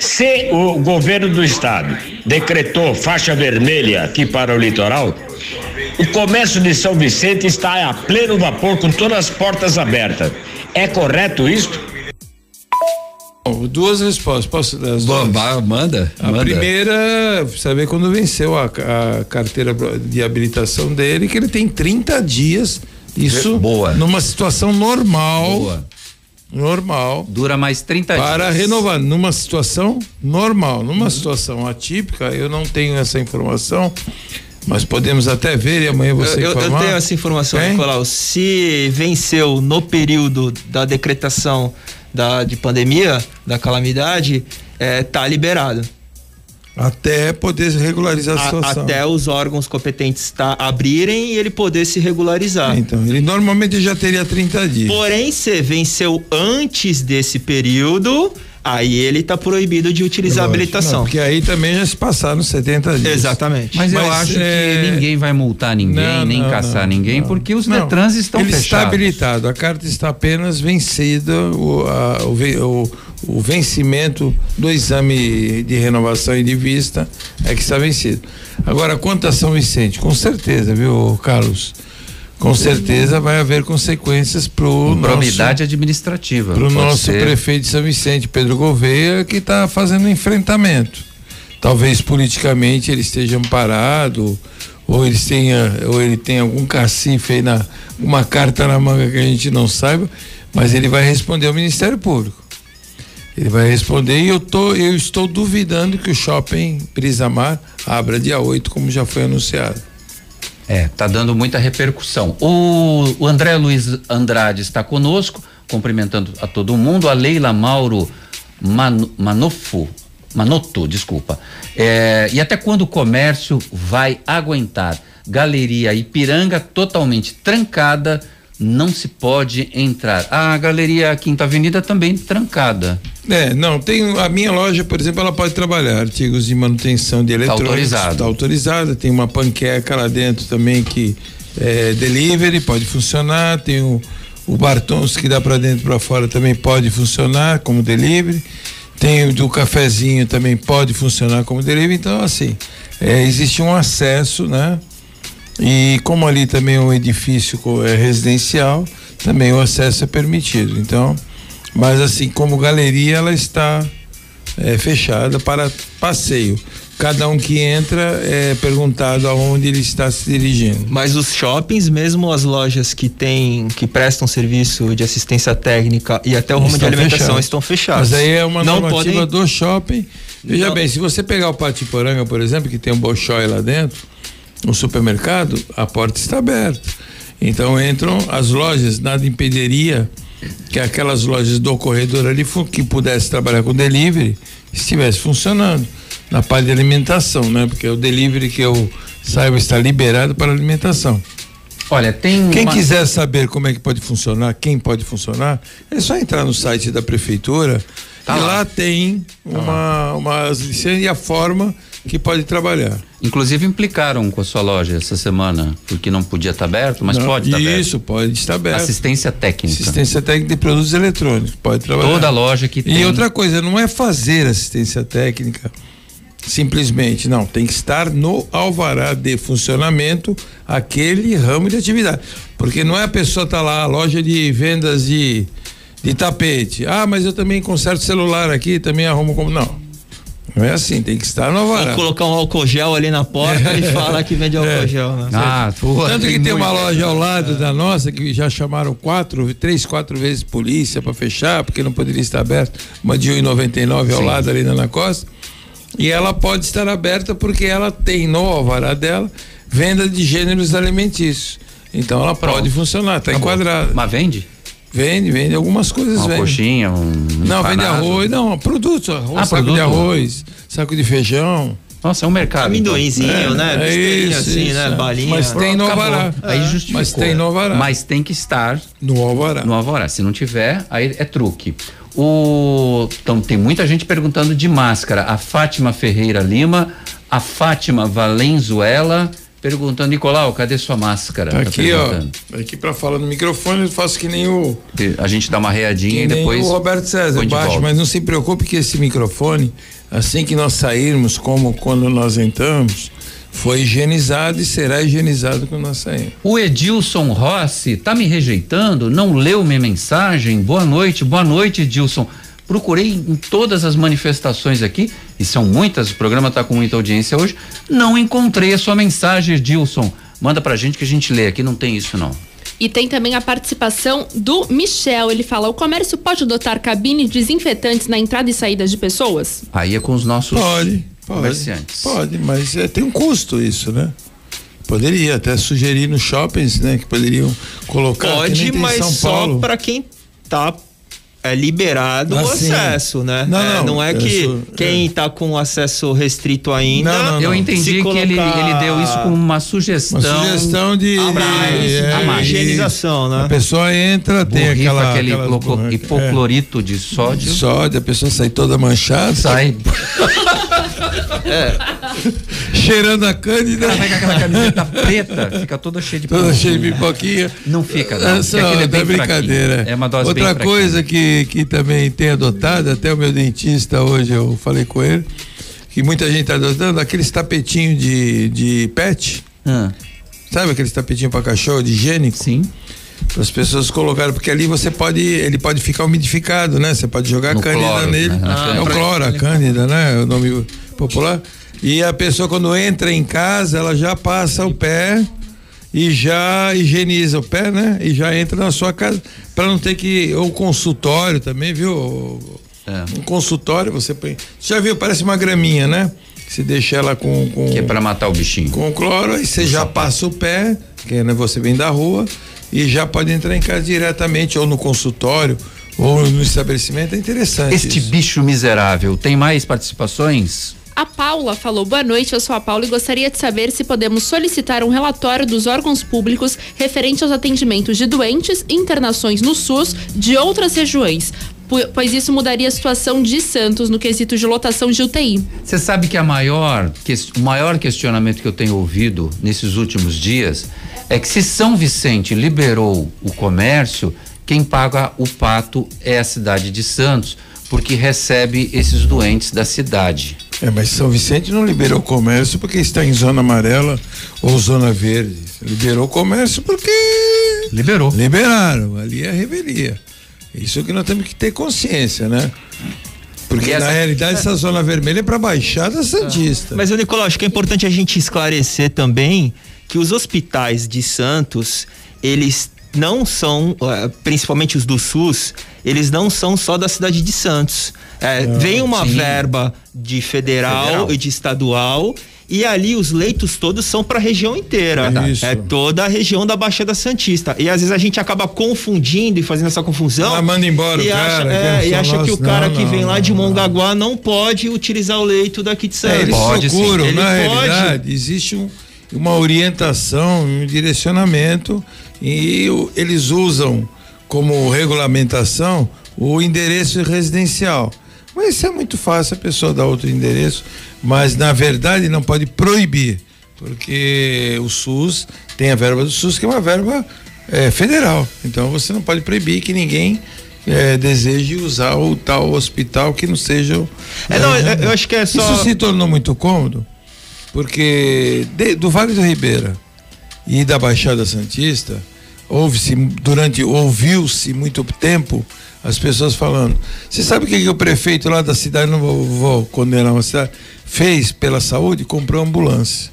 Se o governo do estado decretou faixa vermelha aqui para o litoral, o comércio de São Vicente está a pleno vapor com todas as portas abertas. É correto isto? Bom, Duas respostas. Posso dar as duas? Manda. A primeira, saber quando venceu a, a carteira de habilitação dele, que ele tem 30 dias. Isso Boa. numa situação normal. Boa. Normal. Dura mais 30 Para dias. renovar, numa situação normal, numa situação atípica, eu não tenho essa informação, mas podemos até ver e amanhã você eu, eu informar. tenho essa informação, Tem? Nicolau. Se venceu no período da decretação da, de pandemia, da calamidade, é, tá liberado. Até poder regularizar a, a situação. Até os órgãos competentes tá, abrirem e ele poder se regularizar. Então, ele normalmente já teria 30 dias. Porém, se venceu antes desse período, aí ele está proibido de utilizar Lógico, habilitação. Não, porque aí também já se passaram 70 dias. Exatamente. Mas, Mas eu acho é... que ninguém vai multar ninguém, não, nem não, caçar não, ninguém, porque os Detrans estão ele fechados. Ele está habilitado, a carta está apenas vencida, o, a, o, o, o vencimento do exame de renovação e de vista é que está vencido. Agora, quanto a São Vicente? Com certeza, viu, Carlos? Com certeza vai haver consequências para o probidade administrativa. para o nosso ser. prefeito de São Vicente Pedro Gouveia que está fazendo enfrentamento. Talvez politicamente ele esteja amparado ou ele tenha ou ele tem algum cacife aí na uma carta na manga que a gente não saiba mas ele vai responder ao Ministério Público. Ele vai responder e eu tô eu estou duvidando que o shopping Prisamar abra dia 8 como já foi anunciado é, tá dando muita repercussão. O, o André Luiz Andrade está conosco, cumprimentando a todo mundo. A Leila Mauro Man, Manofo, Manoto, desculpa. É, e até quando o comércio vai aguentar? Galeria Ipiranga totalmente trancada não se pode entrar. A galeria Quinta Avenida também trancada. É, não, tem a minha loja, por exemplo, ela pode trabalhar artigos de manutenção de tá eletrônicos. Está autorizado. Está autorizada, tem uma panqueca lá dentro também que é delivery, pode funcionar, tem o, o Bartons que dá para dentro para fora também pode funcionar como delivery. Tem o do cafezinho também pode funcionar como delivery, então assim, é, existe um acesso, né? E como ali também é um edifício é residencial, também o acesso é permitido. Então, mas assim, como galeria, ela está é, fechada para passeio. Cada um que entra é perguntado aonde ele está se dirigindo. Mas os shoppings, mesmo as lojas que têm, que prestam serviço de assistência técnica e até o rumo de alimentação fechados. estão fechados. Mas aí é uma Não normativa podem... do shopping. Veja Não. bem, se você pegar o Patiporanga, por exemplo, que tem um Bolshoi lá dentro, no supermercado, a porta está aberta. Então entram as lojas, nada impediria que aquelas lojas do corredor ali que pudesse trabalhar com delivery estivesse funcionando na parte de alimentação, né? Porque o delivery que eu saiba está liberado para alimentação. Olha, tem quem uma... quiser saber como é que pode funcionar, quem pode funcionar, é só entrar no site da prefeitura tá e lá, lá tem tá uma lá. licenças e a forma que pode trabalhar. Inclusive implicaram com a sua loja essa semana, porque não podia estar aberto, mas não, pode estar aberto. Isso, pode estar aberto. Assistência técnica. Assistência técnica de produtos eletrônicos, pode trabalhar. Toda loja que tem. E outra coisa, não é fazer assistência técnica simplesmente, não, tem que estar no alvará de funcionamento aquele ramo de atividade. Porque não é a pessoa tá lá, a loja de vendas de de tapete. Ah, mas eu também conserto celular aqui, também arrumo como não. Não é assim, tem que estar no alvará. Colocar um álcool gel ali na porta e fala que vende álcool é. gel. Né? Ah, porra, Tanto que tem uma loja ao lado é. da nossa que já chamaram quatro, três, quatro vezes polícia para fechar, porque não poderia estar aberta. Uma de 1,99 ao lado ali na Costa. E ela pode estar aberta porque ela tem no alvará dela venda de gêneros alimentícios. Então ela Pronto. pode funcionar, está enquadrada. Mas vende? Vende, vende algumas coisas. Uma vende. coxinha, um. Não, vende arroz, não, produtos, arroz, ah, saco produto? de arroz, saco de feijão. Nossa, é um mercado. Amendoinzinho, então. né? É, isso, assim, isso, né? Balinha. Mas tem no alvará. É. Aí justificou. Mas tem no alvará. Mas tem que estar no alvará. No alvará. Se não tiver, aí é truque. O então tem muita gente perguntando de máscara. A Fátima Ferreira Lima, a Fátima Valenzuela perguntando, Nicolau, cadê sua máscara? Tá aqui, tá ó. Aqui para falar no microfone, eu faço que nem o. A gente dá uma readinha e depois. o Roberto César, baixo, mas não se preocupe que esse microfone, assim que nós sairmos, como quando nós entramos, foi higienizado e será higienizado quando nós sairmos. O Edilson Rossi tá me rejeitando, não leu minha mensagem. Boa noite, boa noite, Edilson. Procurei em todas as manifestações aqui, e são muitas, o programa está com muita audiência hoje. Não encontrei a sua mensagem, Edilson. Manda pra gente que a gente lê aqui, não tem isso não. E tem também a participação do Michel. Ele fala: o comércio pode adotar cabines desinfetantes na entrada e saída de pessoas? Aí é com os nossos pode, comerciantes. Pode, mas é, tem um custo isso, né? Poderia até sugerir nos shoppings, né? Que poderiam colocar. Pode, mas São Paulo. só para quem tá é liberado Ah, o acesso, né? Não, é, não, é eu que sou- quem tá com acesso restrito ainda. Não, não, Eu não. entendi que ele, ele deu isso como uma sugestão. Uma sugestão de, A de- é, higienização, né? A pessoa entra, tem Borrifa aquela aquele borracas, hipoclorito de é, sódio. sódio, a pessoa sai toda manchada, Sai. cheirando a cândida, Ela pega aquela camiseta preta, fica toda cheia de toda cheia de pipoquinha. Não fica, não. Essa é é bem brincadeira. fraquinho. É uma dose Outra bem coisa que, que também tem adotado, até o meu dentista hoje eu falei com ele, que muita gente está adotando, aqueles tapetinhos de, de pet, Ah, sabe aqueles tapetinhos para cachorro, de higiênico? sim. As pessoas colocarem, porque ali você pode, ele pode ficar umidificado, né? Você pode jogar No cândida cloro, nele. né? Na é o cloro, a cândida, né? É o nome popular. E a pessoa quando entra em casa, ela já passa o pé e já higieniza o pé, né? E já entra na sua casa para não ter que ou consultório também, viu? É. Um consultório você põe. Você já viu? Parece uma graminha, né? Você deixa ela com com Que é pra matar o bichinho. com cloro, aí você já passa o pé, que né, você vem da rua, e já pode entrar em casa diretamente, ou no consultório, ou no estabelecimento. É interessante. Este isso. bicho miserável tem mais participações? A Paula falou: Boa noite, eu sou a Paula e gostaria de saber se podemos solicitar um relatório dos órgãos públicos referente aos atendimentos de doentes e internações no SUS de outras regiões, po- pois isso mudaria a situação de Santos no quesito de lotação de UTI. Você sabe que a maior, que, o maior questionamento que eu tenho ouvido nesses últimos dias é que se São Vicente liberou o comércio, quem paga o pato é a cidade de Santos, porque recebe esses doentes da cidade. É, mas São Vicente não liberou o comércio porque está em zona amarela ou zona verde. Liberou o comércio porque Liberou. liberaram. Ali é a revelia. Isso que nós temos que ter consciência, né? Porque essa- na realidade essa zona vermelha é para Baixada Santista. Mas, ô Nicolau, acho que é importante a gente esclarecer também que os hospitais de Santos, eles não são, eh, principalmente os do SUS, eles não são só da cidade de Santos. Eh, vem uma sim. verba de federal, Federal. e de estadual. E ali os leitos todos são para a região inteira. Verdade. Isso. É toda a região da Baixada Santista. E às vezes a gente acaba confundindo e fazendo essa confusão. Ah, manda embora o e cara, acha, que é, é e acha que o cara Não, que vem não, lá não, de não. Mongaguá não pode utilizar o leito daqui de É, Santos. eles Pode, sim. procuram, Ele na pode. realidade, existe um- uma orientação, um direcionamento e o- eles usam como regulamentação o endereço residencial. Mas isso é muito fácil, a pessoa dá outro endereço, mas na verdade não pode proibir, porque o SUS tem a verba do SUS, que é uma verba eh, federal. Então você não pode proibir que ninguém eh, deseje usar o tal hospital que não seja. É, não, eu, eu acho que é só. Isso se tornou muito cômodo, porque de- do Vale do Ribeira e da Baixada Santista, houve-se durante, ouviu-se muito tempo as pessoas falando. Você sabe o que, que o prefeito lá da cidade, não vou, vou condenar uma cidade, fez pela saúde? Comprou ambulância.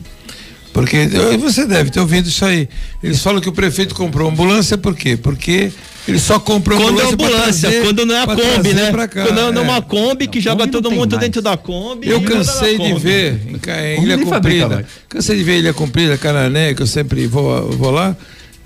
Porque você deve ter ouvido isso aí. Eles falam que o prefeito comprou ambulância por quê? Porque ele só comprou Quando é ambulância. pra ambulância, trazer- quando não é a Kombi, né? cá, Quando não é é. uma Kombi que joga Kombi todo mundo mais. dentro da Kombi. Eu na cansei de Kombi. ver em, em Ilha fabrica Comprida. Cansei de ver Ilha Comprida, Canané, que eu sempre vou, vou lá.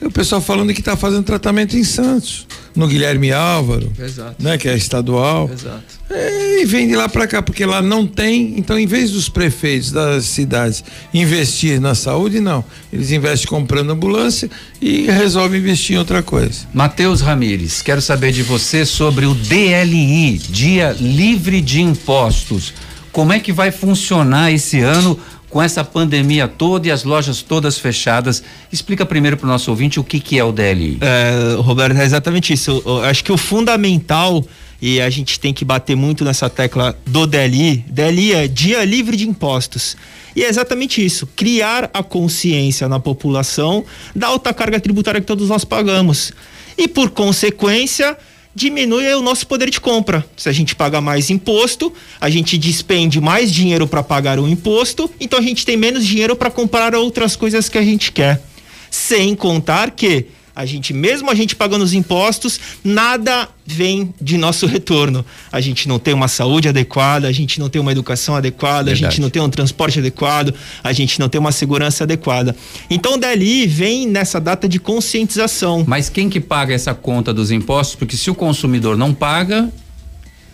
E o pessoal falando que está fazendo tratamento em Santos, no Guilherme Álvaro, Exato. né, que é estadual. Exato. É, e vem de lá para cá, porque lá não tem. Então, em vez dos prefeitos das cidades investir na saúde, não. Eles investem comprando ambulância e resolvem investir em outra coisa. Matheus Ramires, quero saber de você sobre o DLI, Dia Livre de Impostos. Como é que vai funcionar esse ano com essa pandemia toda e as lojas todas fechadas? Explica primeiro para o nosso ouvinte o que, que é o DLI. É, Roberto, é exatamente isso. Eu acho que o fundamental, e a gente tem que bater muito nessa tecla do DLI, DLI é Dia Livre de Impostos. E é exatamente isso, criar a consciência na população da alta carga tributária que todos nós pagamos. E por consequência, diminui o nosso poder de compra. Se a gente paga mais imposto, a gente despende mais dinheiro para pagar o imposto, então a gente tem menos dinheiro para comprar outras coisas que a gente quer. Sem contar que A gente, mesmo a gente pagando os impostos, nada vem de nosso retorno. A gente não tem uma saúde adequada, a gente não tem uma educação adequada, Verdade. a gente não tem um transporte adequado, a gente não tem uma segurança adequada. Então, dali vem nessa data de conscientização. Mas quem que paga essa conta dos impostos? Porque se o consumidor não paga,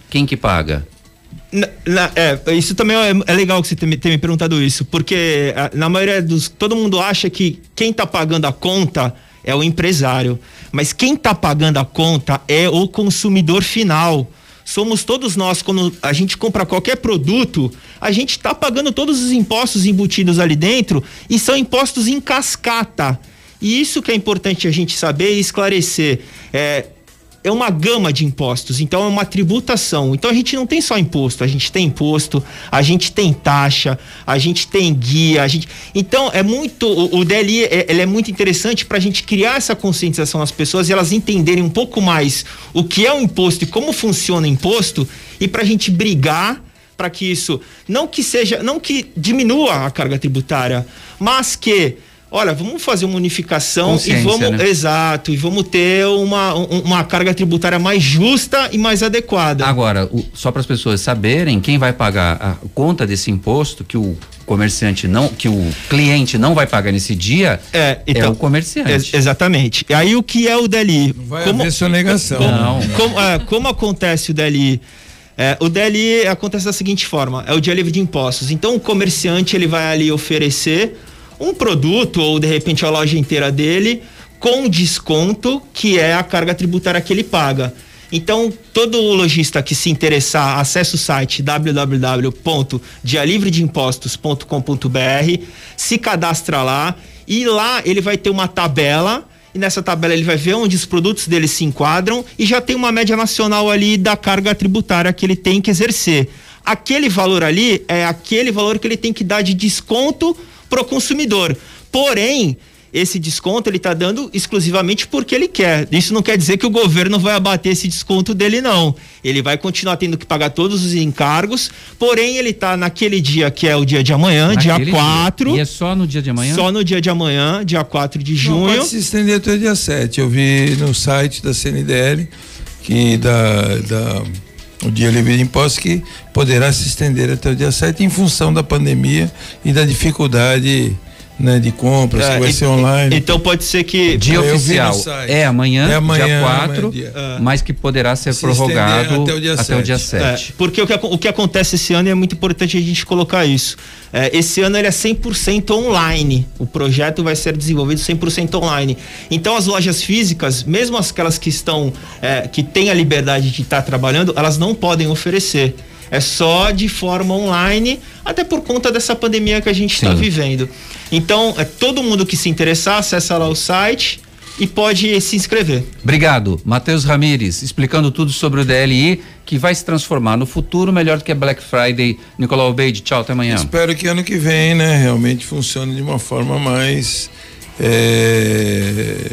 quem que paga? Na, na, é, isso também é, é, legal que você tenha me perguntado isso, porque na maioria dos. Todo mundo acha que quem está pagando a conta é o empresário. Mas quem está pagando a conta é o consumidor final. Somos todos nós, quando a gente compra qualquer produto, a gente está pagando todos os impostos embutidos ali dentro e são impostos em cascata. E isso que é importante a gente saber e esclarecer. É, é uma gama de impostos, então é uma tributação. Então a gente não tem só imposto, a gente tem imposto, a gente tem taxa, a gente tem guia, a gente. Então é muito o, o DLI é, é muito interessante para a gente criar essa conscientização nas pessoas e elas entenderem um pouco mais o que é o imposto e como funciona o imposto e para a gente brigar para que isso não que seja, não que diminua a carga tributária, mas que olha, vamos fazer uma unificação e vamos, né? exato, e vamos ter uma, uma carga tributária mais justa e mais adequada. Agora, o, só para as pessoas saberem, quem vai pagar a conta desse imposto que o comerciante não, que o cliente não vai pagar nesse dia, é, então, é o comerciante. Ex exatamente. E aí o que é o DLI? Não vai como, haver sonegação. Como, não. Como, é, como acontece o DLI? É, o DLI acontece da seguinte forma: é o dia livre de impostos. Então o comerciante ele vai ali oferecer um produto ou de repente a loja inteira dele com desconto, que é a carga tributária que ele paga. Então, todo lojista que se interessar, acesse o site www.dialivredeimpostos.com.br, se cadastra lá e lá ele vai ter uma tabela e nessa tabela ele vai ver onde os produtos dele se enquadram e já tem uma média nacional ali da carga tributária que ele tem que exercer. Aquele valor ali é aquele valor que ele tem que dar de desconto pro consumidor. Porém, esse desconto ele está dando exclusivamente porque ele quer. Isso não quer dizer que o governo vai abater esse desconto dele, não. Ele vai continuar tendo que pagar todos os encargos, porém ele está naquele dia que é o dia de amanhã, naquele dia 4. Dia. E é só no dia de amanhã? Só no dia de amanhã, dia 4 de junho. Não, pode se estender até o dia 7. Eu vi no site da CNDL que da, da o dia livre de impostos que poderá se estender até o dia 7 em função da pandemia e da dificuldade né, de compras, é, que vai e, ser online. Então pode ser que. Dia oficial é amanhã, é amanhã, dia 4, é mas que poderá ser Se prorrogado até o dia até 7. O dia 7. É, porque o que, o que acontece esse ano e é muito importante a gente colocar isso. É, esse ano ele é 100% online. O projeto vai ser desenvolvido 100% online. Então as lojas físicas, mesmo aquelas que estão, é, que têm a liberdade de estar trabalhando, elas não podem oferecer. É só de forma online, até por conta dessa pandemia que a gente está vivendo. Então, é todo mundo que se interessar, acessa lá o site e pode se inscrever. Obrigado, Matheus Ramires, explicando tudo sobre o DLI, que vai se transformar no futuro melhor do que a Black Friday. Nicolau Beide, tchau, até amanhã. Espero que ano que vem, né, realmente funcione de uma forma mais é,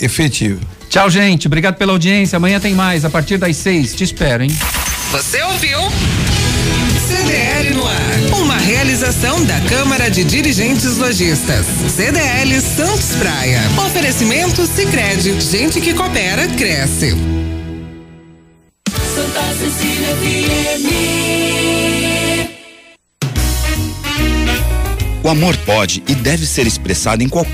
efetiva. Tchau, gente. Obrigado pela audiência. Amanhã tem mais, a partir das seis. Te espero, hein? Você ouviu? Realização da Câmara de Dirigentes Lojistas. CDL Santos Praia. Oferecimento Sicredi. Gente que coopera cresce. Santa Cecília O amor pode e deve ser expressado em qualquer